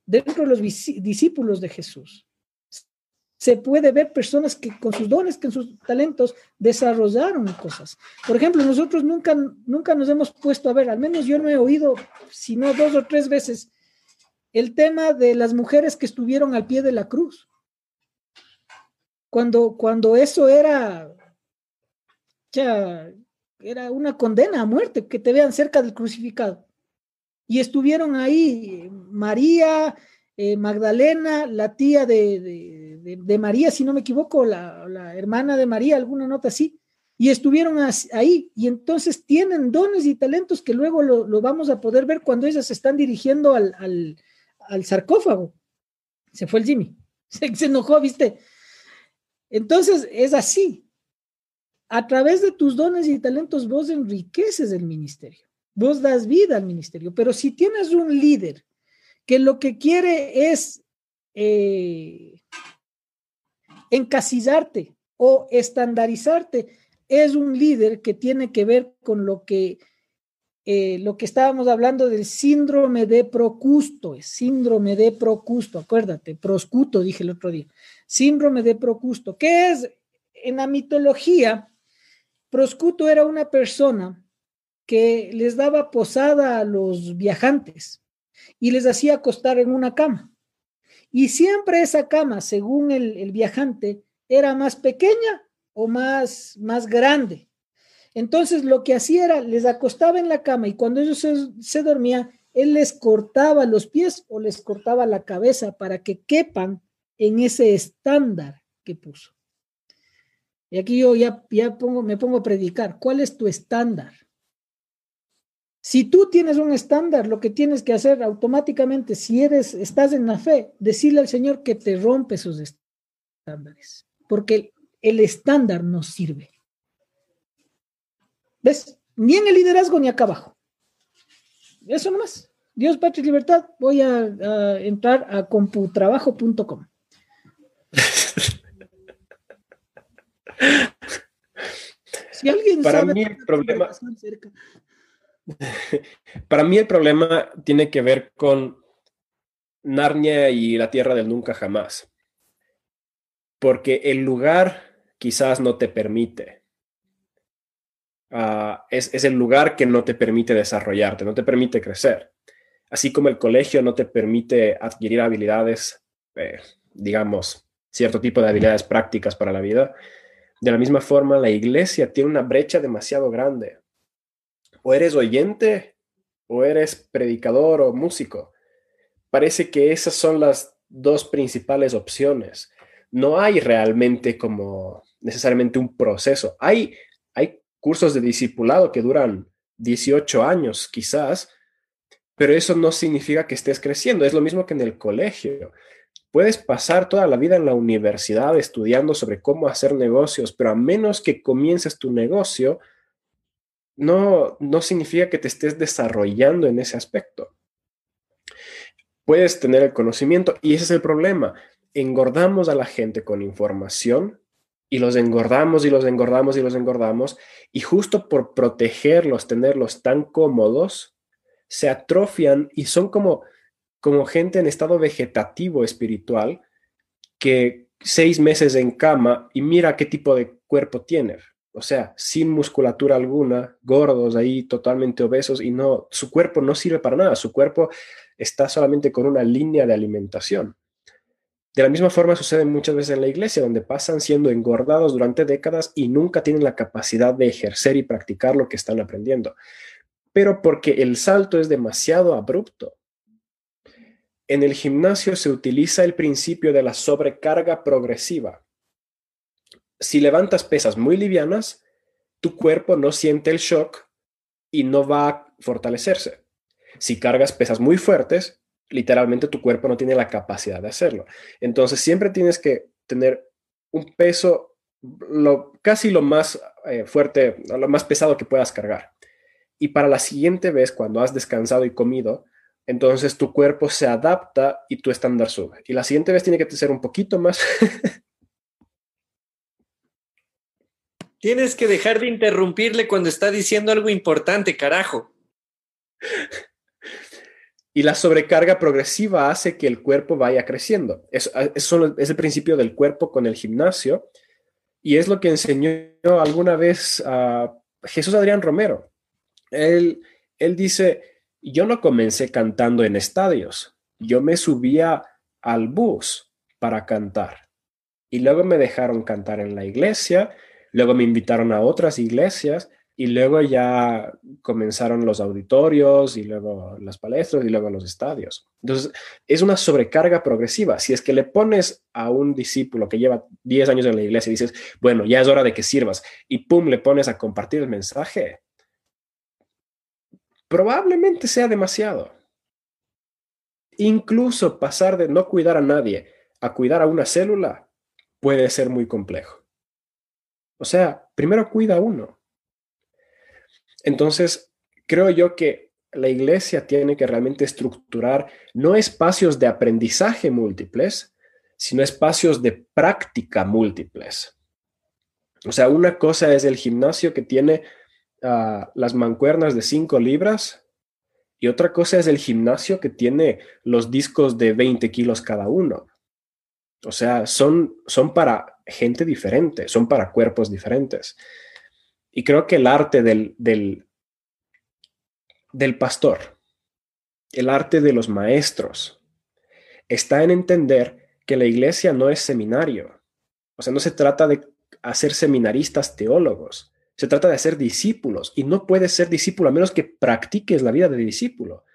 Speaker 3: dentro de los discípulos de Jesús, se puede ver personas que con sus dones, con sus talentos, desarrollaron cosas. Por ejemplo, nosotros nunca, nunca nos hemos puesto a ver, al menos yo no he oído, sino dos o tres veces, el tema de las mujeres que estuvieron al pie de la cruz. Cuando, cuando eso era, ya, era una condena a muerte, que te vean cerca del crucificado. Y estuvieron ahí María, eh, Magdalena, la tía de, de, María, si no me equivoco, la, la, hermana de María, alguna nota así, y estuvieron ahí, y entonces tienen dones y talentos que luego lo, lo vamos a poder ver cuando ellas se están dirigiendo al, al, sarcófago. Se fue el Jimmy, [laughs] se, se enojó, viste. Entonces es así. A través de tus dones y talentos vos enriqueces el ministerio, vos das vida al ministerio, pero si tienes un líder que lo que quiere es eh, encasillarte o estandarizarte, es un líder que tiene que ver con lo que, eh, lo que estábamos hablando del síndrome de Procusto, síndrome de Procusto, acuérdate, proscuto dije el otro día, síndrome de Procusto, que es en la mitología, Proscuto era una persona que les daba posada a los viajantes y les hacía acostar en una cama. Y siempre esa cama, según el, viajante, era más pequeña o más, más grande. Entonces lo que hacía era, les acostaba en la cama y cuando ellos se, se dormían, él les cortaba los pies o les cortaba la cabeza para que quepan en ese estándar que puso. Y aquí yo ya, ya pongo, me pongo a predicar. ¿Cuál es tu estándar? Si tú tienes un estándar, lo que tienes que hacer automáticamente, si eres, estás en la fe, decirle al Señor que te rompe esos estándares, porque el, el estándar no sirve. ¿Ves? Ni en el liderazgo ni acá abajo. Eso nomás. Dios, patria y libertad. Voy a, a entrar a computrabajo.com. [laughs] si alguien
Speaker 4: Para
Speaker 3: sabe
Speaker 4: mí el problema... Cerca. [laughs] Para mí el problema tiene que ver con Narnia y la Tierra del Nunca Jamás. Porque el lugar quizás no te permite. Es, es, el lugar que no te permite desarrollarte, no te permite crecer. Así como el colegio no te permite adquirir habilidades, eh, digamos, cierto tipo de habilidades prácticas para la vida. De la misma forma, la iglesia tiene una brecha demasiado grande o eres oyente o eres predicador o músico. Parece que esas son las dos principales opciones. No hay realmente como necesariamente un proceso. Hay, hay cursos de discipulado que duran 18 años quizás, pero eso no significa que estés creciendo. Es lo mismo que en el colegio. Puedes pasar toda la vida en la universidad estudiando sobre cómo hacer negocios, pero a menos que comiences tu negocio, no, no significa que te estés desarrollando en ese aspecto. Puedes tener el conocimiento y ese es el problema. engordamos a la gente con información y los engordamos y los engordamos y los engordamos y justo por protegerlos, tenerlos tan cómodos, se atrofian y son como, como gente en estado vegetativo espiritual que seis meses en cama y mira qué tipo de cuerpo tiene. O sea, sin musculatura alguna, gordos ahí, totalmente obesos y no, su cuerpo no sirve para nada, su cuerpo está solamente con una línea de alimentación. De la misma forma sucede muchas veces en la iglesia, donde pasan siendo engordados durante décadas y nunca tienen la capacidad de ejercer y practicar lo que están aprendiendo. Pero porque el salto es demasiado abrupto. En el gimnasio se utiliza el principio de la sobrecarga progresiva. Si levantas pesas muy livianas, tu cuerpo no siente el shock y no va a fortalecerse. Si cargas pesas muy fuertes, literalmente tu cuerpo no tiene la capacidad de hacerlo. Entonces siempre tienes que tener un peso lo, casi lo más eh, fuerte, lo más pesado que puedas cargar. Y para la siguiente vez, cuando has descansado y comido, entonces tu cuerpo se adapta y tu estándar sube. Y la siguiente vez tiene que ser un poquito más. [laughs]
Speaker 2: Tienes que dejar de interrumpirle cuando está diciendo algo importante, carajo.
Speaker 4: Y la sobrecarga progresiva hace que el cuerpo vaya creciendo. Es, es, el principio del cuerpo con el gimnasio y es lo que enseñó alguna vez a Jesús Adrián Romero. Él, él dice, yo no comencé cantando en estadios, yo me subía al bus para cantar y luego me dejaron cantar en la iglesia, luego me invitaron a otras iglesias y luego ya comenzaron los auditorios y luego las palestras y luego los estadios. Entonces, es una sobrecarga progresiva. Si es que le pones a un discípulo que lleva 10 años en la iglesia y dices, bueno, ya es hora de que sirvas, y pum, le pones a compartir el mensaje, probablemente sea demasiado. Incluso pasar de no cuidar a nadie a cuidar a una célula puede ser muy complejo. O sea, primero cuida uno entonces, creo yo que la iglesia tiene que realmente estructurar no espacios de aprendizaje múltiples, sino espacios de práctica múltiples. O sea, una cosa es el gimnasio que tiene ah, las mancuernas de 5 libras y otra cosa es el gimnasio que tiene los discos de 20 kilos cada uno. O sea, son, son para gente diferente, son para cuerpos diferentes. Y creo que el arte del, del, pastor, el arte de los maestros, está en entender que la iglesia no es seminario. O sea, no se trata de hacer seminaristas teólogos, se trata de hacer discípulos y no puedes ser discípulo a menos que practiques la vida de discípulo.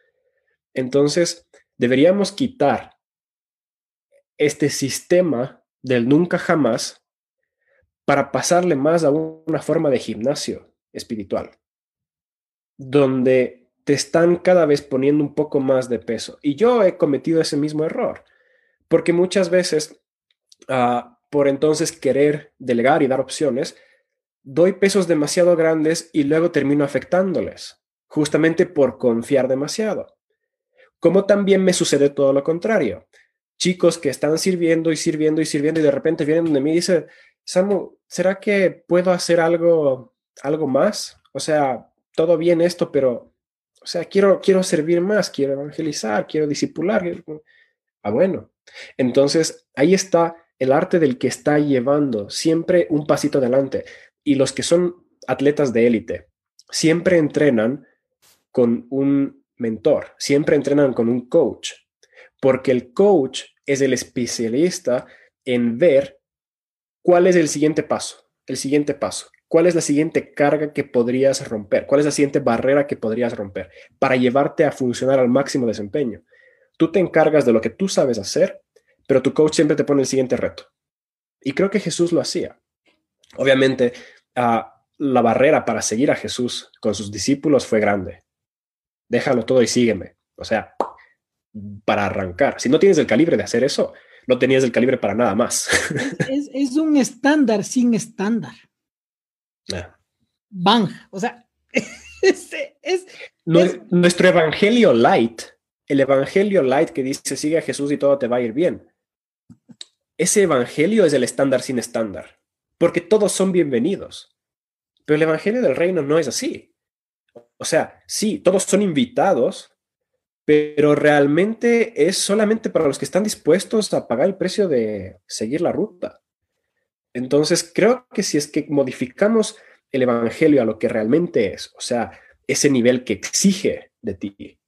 Speaker 4: Entonces, deberíamos quitar este sistema del nunca jamás para pasarle más a una forma de gimnasio espiritual, donde te están cada vez poniendo un poco más de peso. Y yo he cometido ese mismo error, porque muchas veces, ah, por entonces querer delegar y dar opciones, doy pesos demasiado grandes y luego termino afectándoles, justamente por confiar demasiado. Como también me sucede todo lo contrario. Chicos que están sirviendo y sirviendo y sirviendo y de repente vienen donde mí y dicen, Samu, ¿será que puedo hacer algo, algo más? O sea, todo bien esto, pero, o sea, quiero, quiero servir más, quiero evangelizar, quiero discipular. Ah, bueno. Entonces, ahí está el arte del que está llevando siempre un pasito adelante. Y los que son atletas de élite, siempre entrenan con un mentor, siempre entrenan con un coach, porque el coach es el especialista en ver ¿Cuál es el siguiente paso? El siguiente paso. ¿Cuál es la siguiente carga que podrías romper? ¿Cuál es la siguiente barrera que podrías romper para llevarte a funcionar al máximo desempeño? Tú te encargas de lo que tú sabes hacer, pero tu coach siempre te pone el siguiente reto. Y creo que Jesús lo hacía. Obviamente, ah, la barrera para seguir a Jesús con sus discípulos fue grande. Déjalo todo y sígueme. O sea, para arrancar. Si no tienes el calibre de hacer eso, no tenías el calibre para nada más.
Speaker 3: Es, un estándar sin estándar. Bang. O sea, [laughs] es,
Speaker 4: nuestro evangelio light, el evangelio light que dice sigue a Jesús y todo te va a ir bien. ese evangelio es el estándar sin estándar, porque todos son bienvenidos. Pero el evangelio del reino no es así. O sea, sí, todos son invitados, pero realmente es solamente para los que están dispuestos a pagar el precio de seguir la ruta. Entonces, creo que si es que modificamos el Evangelio a lo que realmente es, o sea, ese nivel que exige de ti,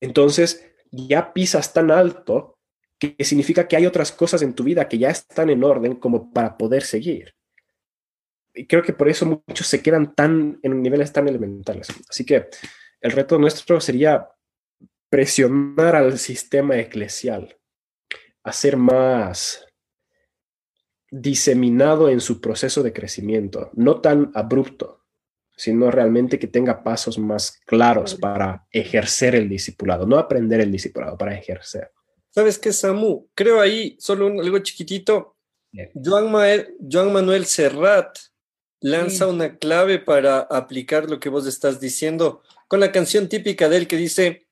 Speaker 4: entonces ya pisas tan alto que significa que hay otras cosas en tu vida que ya están en orden como para poder seguir. Y creo que por eso muchos se quedan tan en niveles tan elementales. Así que el reto nuestro sería presionar al sistema eclesial a ser más diseminado en su proceso de crecimiento, no tan abrupto, sino realmente que tenga pasos más claros para ejercer el discipulado, no aprender el discipulado, para ejercer.
Speaker 2: ¿Sabes qué, Samu? Creo ahí, solo algo chiquitito. Joan, Manuel Serrat lanza una clave para aplicar lo que vos estás diciendo con la canción típica de él que dice,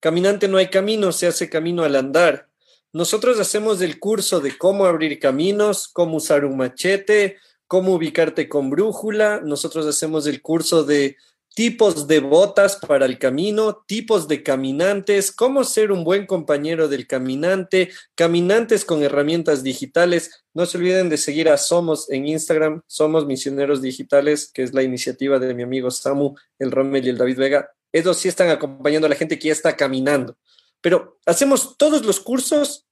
Speaker 2: Caminante no hay camino, se hace camino al andar. Nosotros hacemos el curso de cómo abrir caminos, cómo usar un machete, cómo ubicarte con brújula. Nosotros hacemos el curso de tipos de botas para el camino, tipos de caminantes, cómo ser un buen compañero del caminante, caminantes con herramientas digitales. No se olviden de seguir a Somos en Instagram, Somos Misioneros Digitales, que es la iniciativa de mi amigo Samu, el Rommel y el David Vega ellos sí están acompañando a la gente que ya está caminando. Pero hacemos todos los cursos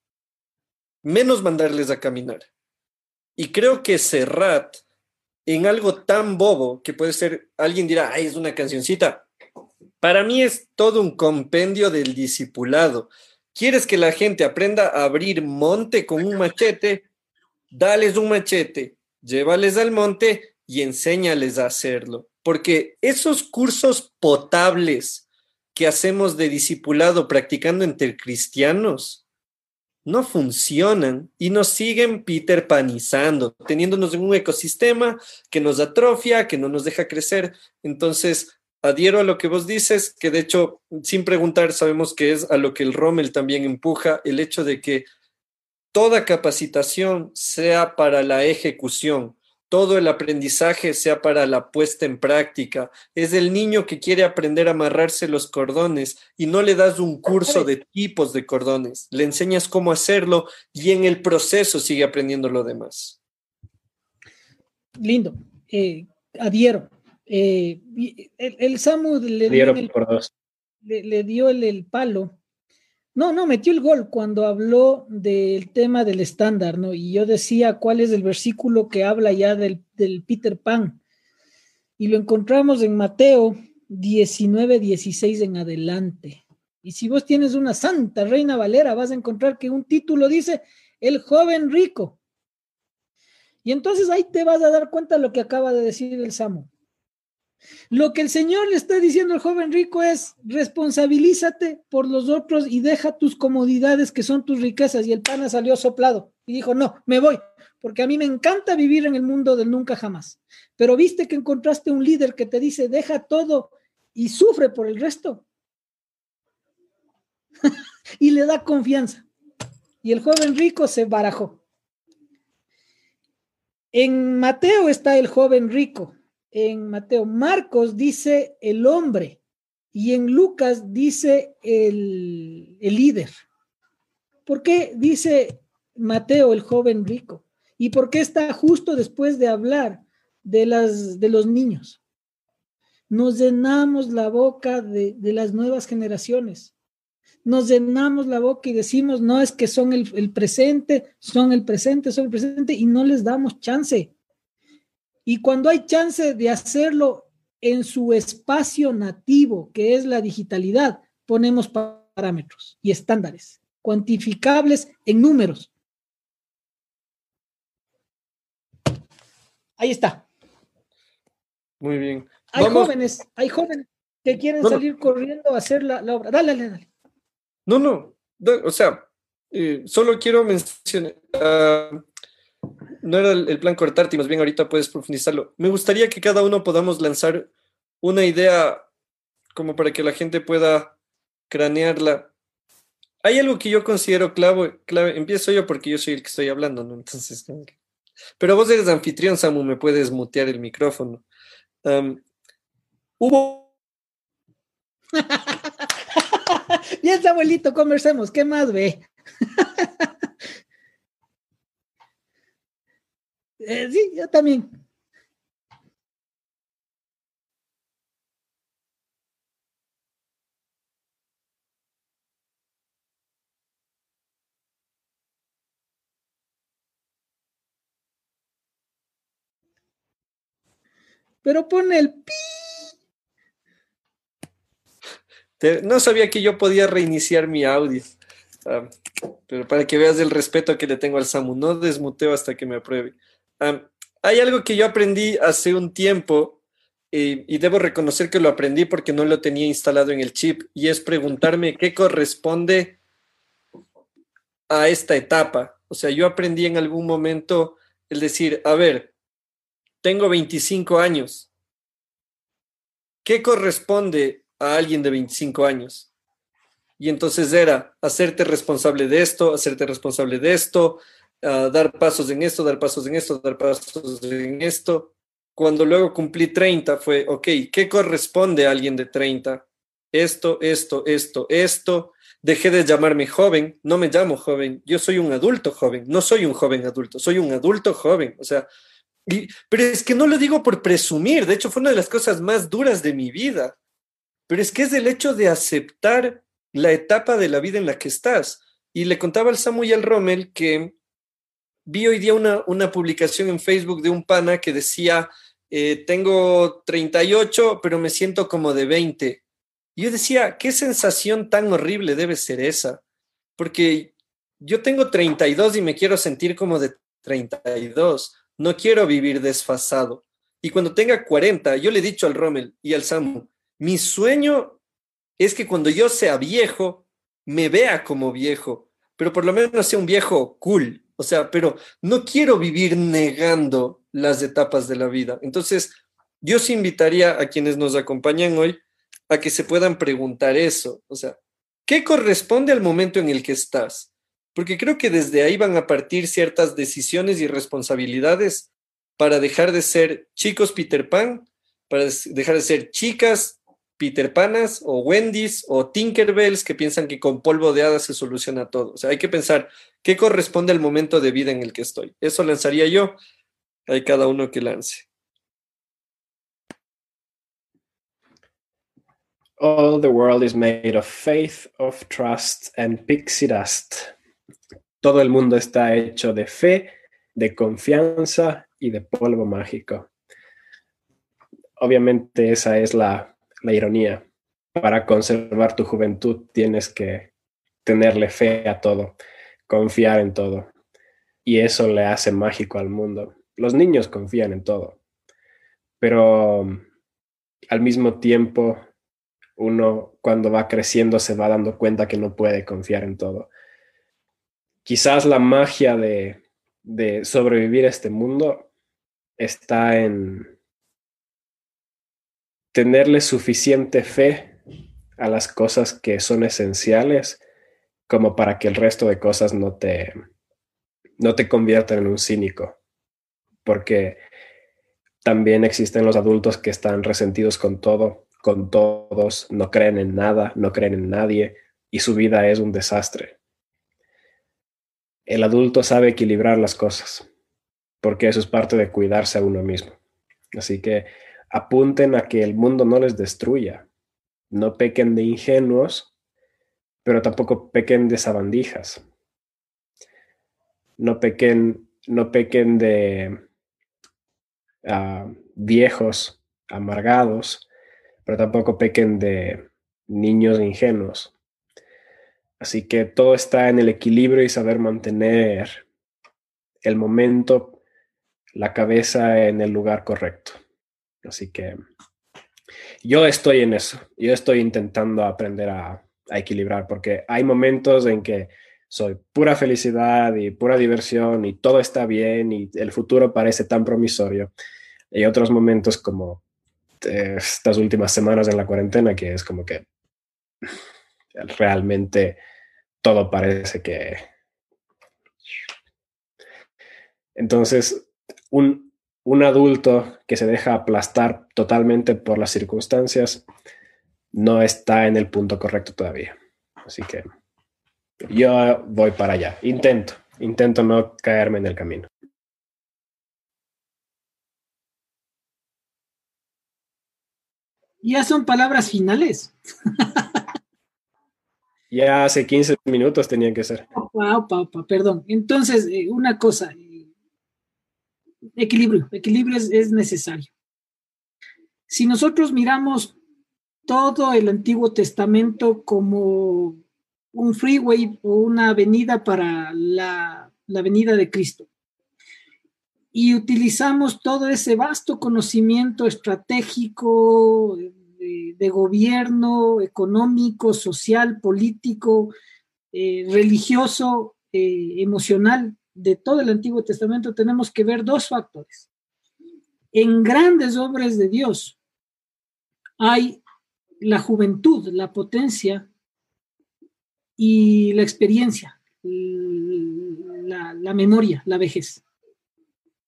Speaker 2: menos mandarles a caminar. Y creo que Serrat, en algo tan bobo que puede ser, alguien dirá, ay, es una cancioncita. Para mí es todo un compendio del discipulado. ¿Quieres que la gente aprenda a abrir monte con un machete? Dales un machete, llévales al monte y enséñales a hacerlo porque esos cursos potables que hacemos de discipulado practicando entre cristianos no funcionan y nos siguen Peter panizando, teniéndonos en un ecosistema que nos atrofia, que no nos deja crecer. Entonces, adhiero a lo que vos dices, que de hecho, sin preguntar, sabemos que es a lo que el Rommel también empuja, el hecho de que toda capacitación sea para la ejecución, todo el aprendizaje sea para la puesta en práctica. Es el niño que quiere aprender a amarrarse los cordones y no le das un curso de tipos de cordones, le enseñas cómo hacerlo y en el proceso sigue aprendiendo lo demás.
Speaker 3: Lindo, eh, adhiero. Eh, el, Samu le dio, el, le, dio el palo no, no, metió el gol cuando habló del tema del estándar, ¿no? Y yo decía cuál es el versículo que habla ya del, Peter Pan. Y lo encontramos en Mateo 19, 16 en adelante. Y si vos tienes una santa reina Valera, vas a encontrar que un título dice El joven rico. Y entonces ahí te vas a dar cuenta de lo que acaba de decir el Samo. Lo que el Señor le está diciendo al joven rico es, responsabilízate por los otros y deja tus comodidades que son tus riquezas. Y el pana salió soplado y dijo, no, me voy, porque a mí me encanta vivir en el mundo del nunca jamás. Pero viste que encontraste un líder que te dice, deja todo y sufre por el resto. [laughs] y le da confianza. Y el joven rico se barajó. En Mateo está el joven rico en Mateo. Marcos dice el hombre y en Lucas dice el, líder. ¿Por qué dice Mateo el joven rico? ¿Y por qué está justo después de hablar de, las, de los niños? Nos llenamos la boca de, las nuevas generaciones. Nos llenamos la boca y decimos, no es que son el, el presente, son el presente, son el presente, y no les damos chance. Y cuando hay chance de hacerlo en su espacio nativo, que es la digitalidad, ponemos parámetros y estándares cuantificables en números. Ahí está.
Speaker 2: Muy bien.
Speaker 3: Hay jóvenes, hay jóvenes que quieren salir corriendo a hacer la, obra. Dale, dale, dale.
Speaker 2: No, no. O sea, eh, solo quiero mencionar, ah, no era el, plan cortarte, y más bien ahorita puedes profundizarlo. Me gustaría que cada uno podamos lanzar una idea como para que la gente pueda cranearla. hay algo que yo considero clave, clave, empiezo yo porque yo soy el que estoy hablando, ¿no? Entonces, pero vos eres anfitrión, Samu, me puedes mutear el micrófono. hubo... [laughs]
Speaker 3: Bien, abuelito, conversemos, ¿qué más ve? [laughs] Eh, sí, yo también. pero pone el pi.
Speaker 2: no sabía que yo podía reiniciar mi audio. Ah, pero para que veas el respeto que le tengo al Samu, no desmuteo hasta que me apruebe. Hay algo que yo aprendí hace un tiempo y debo reconocer que lo aprendí porque no lo tenía instalado en el chip y es preguntarme qué corresponde a esta etapa. O sea, yo aprendí en algún momento el decir, a ver, tengo 25 años. ¿Qué corresponde a alguien de 25 años? Y entonces era hacerte responsable de esto, hacerte responsable de esto, dar pasos en esto, dar pasos en esto, dar pasos en esto. Cuando luego cumplí 30 fue, ok, ¿qué corresponde a alguien de 30? Esto, esto, esto, esto. Dejé de llamarme joven, no me llamo joven, yo soy un adulto joven, no soy un joven adulto, soy un adulto joven. O sea, pero es que no lo digo por presumir, de hecho fue una de las cosas más duras de mi vida, pero es que es el hecho de aceptar la etapa de la vida en la que estás. Y le contaba al Samu y al Rommel que vi hoy día una, una publicación en Facebook de un pana que decía, eh, tengo 38, pero me siento como de 20. Y yo decía, ¿qué sensación tan horrible debe ser esa? Porque yo tengo 32 y me quiero sentir como de 32 no quiero vivir desfasado. Y cuando tenga 40, yo le he dicho al Rommel y al Samu, mi sueño es que cuando yo sea viejo, me vea como viejo, pero por lo menos sea un viejo cool. O sea, pero no quiero vivir negando las etapas de la vida. Entonces, yo os invitaría a quienes nos acompañan hoy a que se puedan preguntar eso. O sea, ¿qué corresponde al momento en el que estás? porque creo que desde ahí van a partir ciertas decisiones y responsabilidades para dejar de ser chicos Peter Pan, para dejar de ser chicas Peter Panas o Wendy's o Tinkerbells que piensan que con polvo de hadas se soluciona todo. O sea, hay que pensar qué corresponde al momento de vida en el que estoy. Eso lanzaría yo. Hay cada uno que lance.
Speaker 4: All the world is made of faith, of trust and pixie dust. Todo el mundo está hecho de fe, de confianza y de polvo mágico. Obviamente esa es la, ironía. Para conservar tu juventud tienes que tenerle fe a todo, confiar en todo. Y eso le hace mágico al mundo. Los niños confían en todo, pero al mismo tiempo uno cuando va creciendo se va dando cuenta que no puede confiar en todo quizás la magia de, sobrevivir a este mundo está en tenerle suficiente fe a las cosas que son esenciales como para que el resto de cosas no te, no te conviertan en un cínico. Porque también existen los adultos que están resentidos con todo, con todos, no creen en nada, no creen en nadie y su vida es un desastre el adulto sabe equilibrar las cosas, porque eso es parte de cuidarse a uno mismo. Así que apunten a que el mundo no les destruya. No pequen de ingenuos, pero tampoco pequen de sabandijas. No pequen, no pequen de ah, viejos amargados, pero tampoco pequen de niños ingenuos. Así que todo está en el equilibrio y saber mantener el momento, la cabeza en el lugar correcto. Así que yo estoy en eso. Yo estoy intentando aprender a, equilibrar porque hay momentos en que soy pura felicidad y pura diversión y todo está bien y el futuro parece tan promisorio. Y otros momentos como eh, estas últimas semanas en la cuarentena que es como que realmente todo parece que... Entonces, un, un adulto que se deja aplastar totalmente por las circunstancias no está en el punto correcto todavía. Así que yo voy para allá. Intento, intento no caerme en el camino.
Speaker 3: Ya son palabras finales.
Speaker 4: ya hace 15 minutos tenían que ser.
Speaker 3: Opa, opa, opa, perdón. Entonces, eh, una cosa, equilibrio, equilibrio es, necesario. Si nosotros miramos todo el Antiguo Testamento como un freeway o una avenida para la, la venida de Cristo, y utilizamos todo ese vasto conocimiento estratégico de, gobierno, económico, social, político, eh, religioso, eh, emocional de todo el Antiguo Testamento, tenemos que ver dos factores. En grandes obras de Dios hay la juventud, la potencia y la experiencia, la, la memoria, la vejez.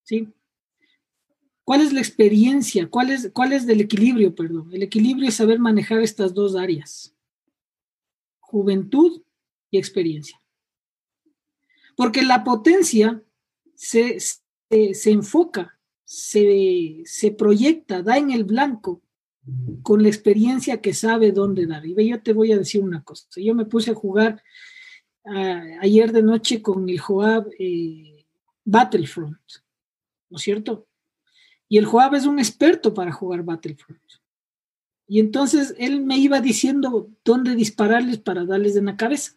Speaker 3: ¿Sí? ¿Cuál es la experiencia? ¿Cuál es, ¿Cuál es del equilibrio? Perdón. El equilibrio es saber manejar estas dos áreas. Juventud y experiencia. Porque la potencia se, se, enfoca, se, se, proyecta, da en el blanco con la experiencia que sabe dónde dar. Y ve, yo te voy a decir una cosa. Yo me puse a jugar ah, ayer de noche con el Joab eh, Battlefront, ¿no es cierto? Y el Joab es un experto para jugar Battlefront. Y entonces él me iba diciendo dónde dispararles para darles en la cabeza.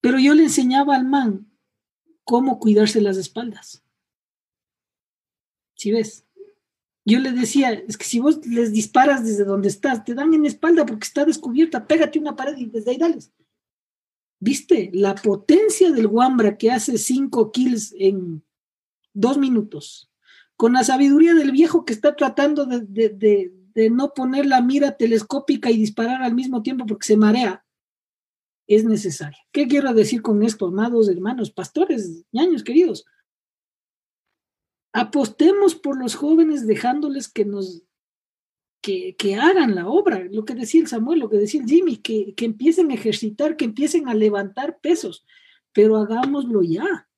Speaker 3: Pero yo le enseñaba al man cómo cuidarse las espaldas. Si ves? Yo le decía, es que si vos les disparas desde donde estás, te dan en la espalda porque está descubierta, pégate una pared y desde ahí dales. ¿Viste? La potencia del Wambra que hace cinco kills en dos minutos, con la sabiduría del viejo que está tratando de, de no poner la mira telescópica y disparar al mismo tiempo porque se marea es necesaria. ¿Qué quiero decir con esto, amados hermanos, pastores, ñaños queridos? Apostemos por los jóvenes dejándoles que nos que, que, hagan la obra, lo que decía el Samuel, lo que decía el Jimmy, que, que empiecen a ejercitar, que empiecen a levantar pesos, pero hagámoslo ya.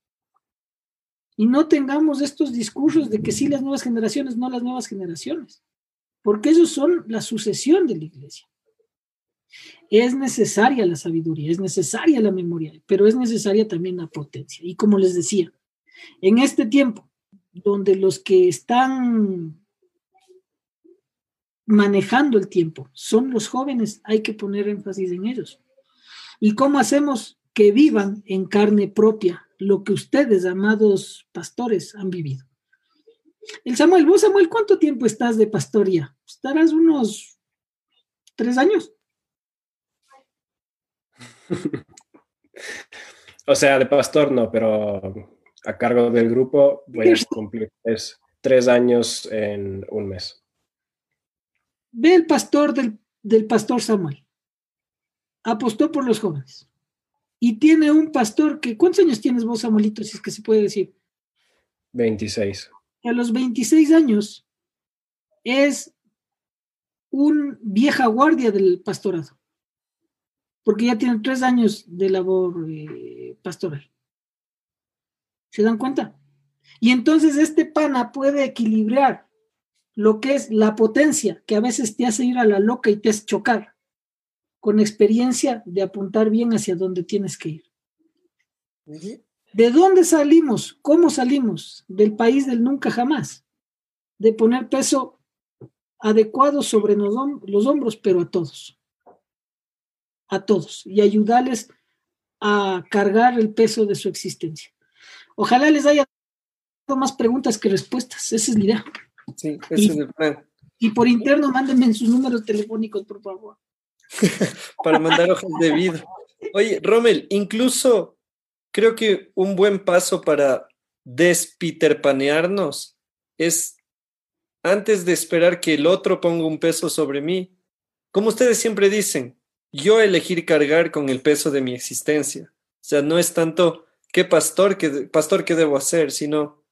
Speaker 3: Y no tengamos estos discursos de que sí las nuevas generaciones, no las nuevas generaciones, porque esos son la sucesión de la iglesia. Es necesaria la sabiduría, es necesaria la memoria, pero es necesaria también la potencia. Y como les decía, en este tiempo, donde los que están manejando el tiempo son los jóvenes, hay que poner énfasis en ellos. ¿Y cómo hacemos que vivan en carne propia lo que ustedes, amados pastores, han vivido? El Samuel, vos Samuel, ¿cuánto tiempo estás de pastoría? Estarás unos tres años.
Speaker 4: O sea, de pastor no, pero a cargo del grupo voy a [laughs] cumplir tres, años en un mes.
Speaker 3: Ve el pastor del, del pastor Samuel. Apostó por los jóvenes. Y tiene un pastor que, ¿cuántos años tienes vos, Samuelito, si es que se puede decir?
Speaker 4: 26.
Speaker 3: A los 26 años es un vieja guardia del pastorado porque ya tienen tres años de labor eh, pastoral. ¿Se dan cuenta? Y entonces este pana puede equilibrar lo que es la potencia, que a veces te hace ir a la loca y te hace chocar, con experiencia de apuntar bien hacia donde tienes que ir. ¿De dónde salimos? ¿Cómo salimos? Del país del nunca jamás. De poner peso adecuado sobre los, los hombros, pero a todos a todos y ayudarles a cargar el peso de su existencia. Ojalá les haya dado más preguntas que respuestas. Esa es la idea.
Speaker 2: Sí, ese y, es el plan.
Speaker 3: Y por interno, mándenme sus números telefónicos, por favor. [laughs]
Speaker 2: Para mandar hojas de vida. Oye, Rommel, incluso creo que un buen paso para despiterpanearnos es antes de esperar que el otro ponga un peso sobre mí, como ustedes siempre dicen, yo elegir cargar con el peso de mi existencia. O sea, no es tanto qué pastor, qué, pastor, qué debo hacer, sino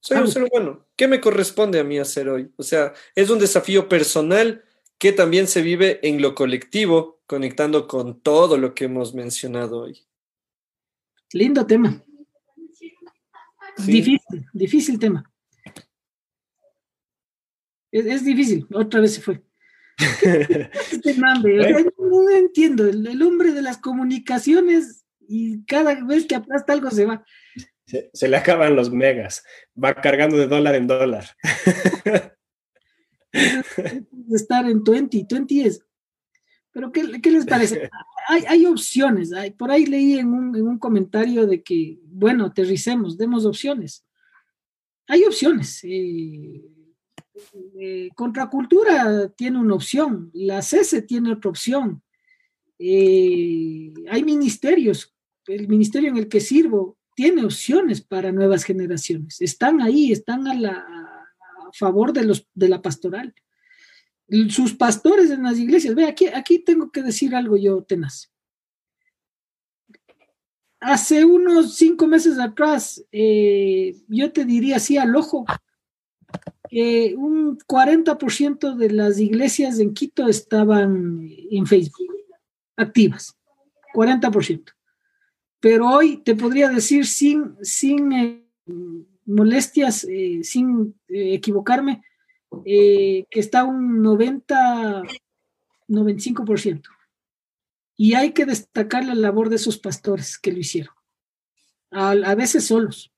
Speaker 2: soy un ser humano. ¿Qué me corresponde a mí hacer hoy? O sea, es un desafío personal que también se vive en lo colectivo, conectando con todo lo que hemos mencionado hoy.
Speaker 3: Lindo tema. Difícil, difícil tema. Es, difícil, otra vez se fue. Este no, entiendo, el, hombre de las comunicaciones y cada vez que aplasta algo se va.
Speaker 4: Se, le acaban los megas, va cargando de dólar en dólar.
Speaker 3: estar en 20, 20 es. Pero ¿qué, les parece? [laughs] Hay, opciones. Hay, por ahí leí en un, en un comentario de que, bueno, aterricemos, demos opciones. Hay opciones. Eh, eh, contracultura tiene una opción, la CESE tiene otra opción. Eh, hay ministerios, el ministerio en el que sirvo tiene opciones para nuevas generaciones. Están ahí, están a, la, favor de, los, de la pastoral. Sus pastores en las iglesias, ve, aquí, aquí tengo que decir algo yo, tenaz. Hace unos cinco meses atrás, eh, yo te diría así al ojo, un 40% de las iglesias en Quito estaban en Facebook, activas, 40%. Pero hoy te podría decir sin, sin eh, molestias, eh, sin eh, equivocarme, que está un 90, 95%. Y hay que destacar la labor de esos pastores que lo hicieron, a veces solos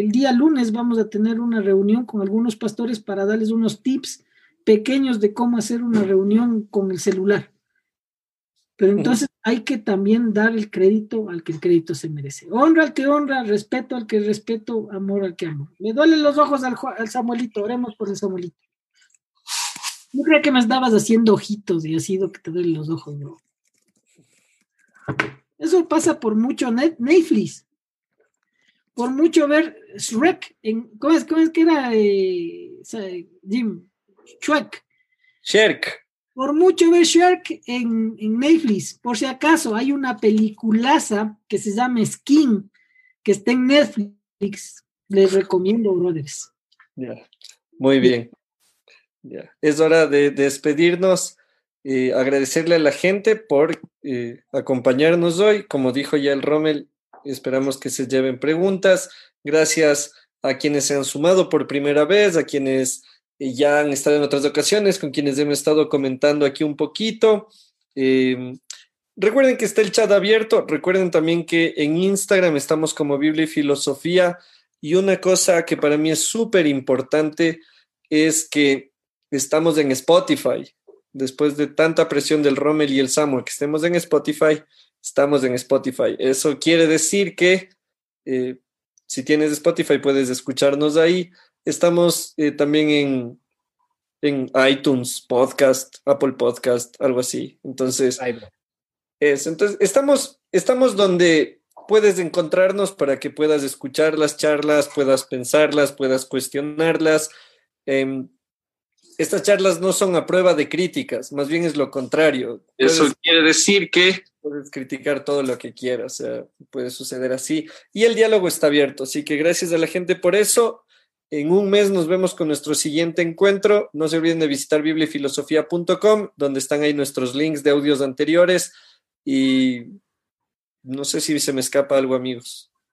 Speaker 3: el día lunes vamos a tener una reunión con algunos pastores para darles unos tips pequeños de cómo hacer una reunión con el celular. Pero entonces hay que también dar el crédito al que el crédito se merece. Honra al que honra, respeto al que respeto, amor al que amo. Me duelen los ojos al, Samuelito, oremos por el Samuelito. Yo creía que me estabas haciendo ojitos y ha sido que te duelen los ojos, ¿no? Eso pasa por mucho Netflix por mucho ver Shrek, en, ¿cómo, es, ¿cómo es que era eh, Jim? Shrek.
Speaker 2: Shrek.
Speaker 3: Por mucho ver Shrek en, en, Netflix, por si acaso hay una peliculaza que se llama Skin, que está en Netflix. Les recomiendo, brothers.
Speaker 2: Muy bien. Es hora de, despedirnos. y agradecerle a la gente por eh, acompañarnos hoy. Como dijo ya el Rommel, Esperamos que se lleven preguntas. Gracias a quienes se han sumado por primera vez, a quienes eh, ya han estado en otras ocasiones, con quienes hemos estado comentando aquí un poquito. Em, recuerden que está el chat abierto. Recuerden también que en Instagram estamos como Biblia y Filosofía. Y una cosa que para mí es súper importante es que estamos en Spotify. Después de tanta presión del Rommel y el Samuel, que estemos en Spotify, estamos en Spotify. Eso quiere decir que eh, si tienes Spotify puedes escucharnos ahí. Estamos eh, también en, en iTunes, Podcast, Apple Podcast, algo así. Entonces, es, entonces estamos, estamos donde puedes encontrarnos para que puedas escuchar las charlas, puedas pensarlas, puedas cuestionarlas. Em, estas charlas no son a prueba de críticas, más bien es lo contrario. Eso quiere decir que puedes criticar todo lo que quieras, o sea, puede suceder así. Y el diálogo está abierto, así que gracias a la gente por eso. En un mes nos vemos con nuestro siguiente encuentro. No se olviden de visitar bibliafilosofía.com, donde están ahí nuestros links de audios anteriores. Y no sé si se me escapa algo, amigos.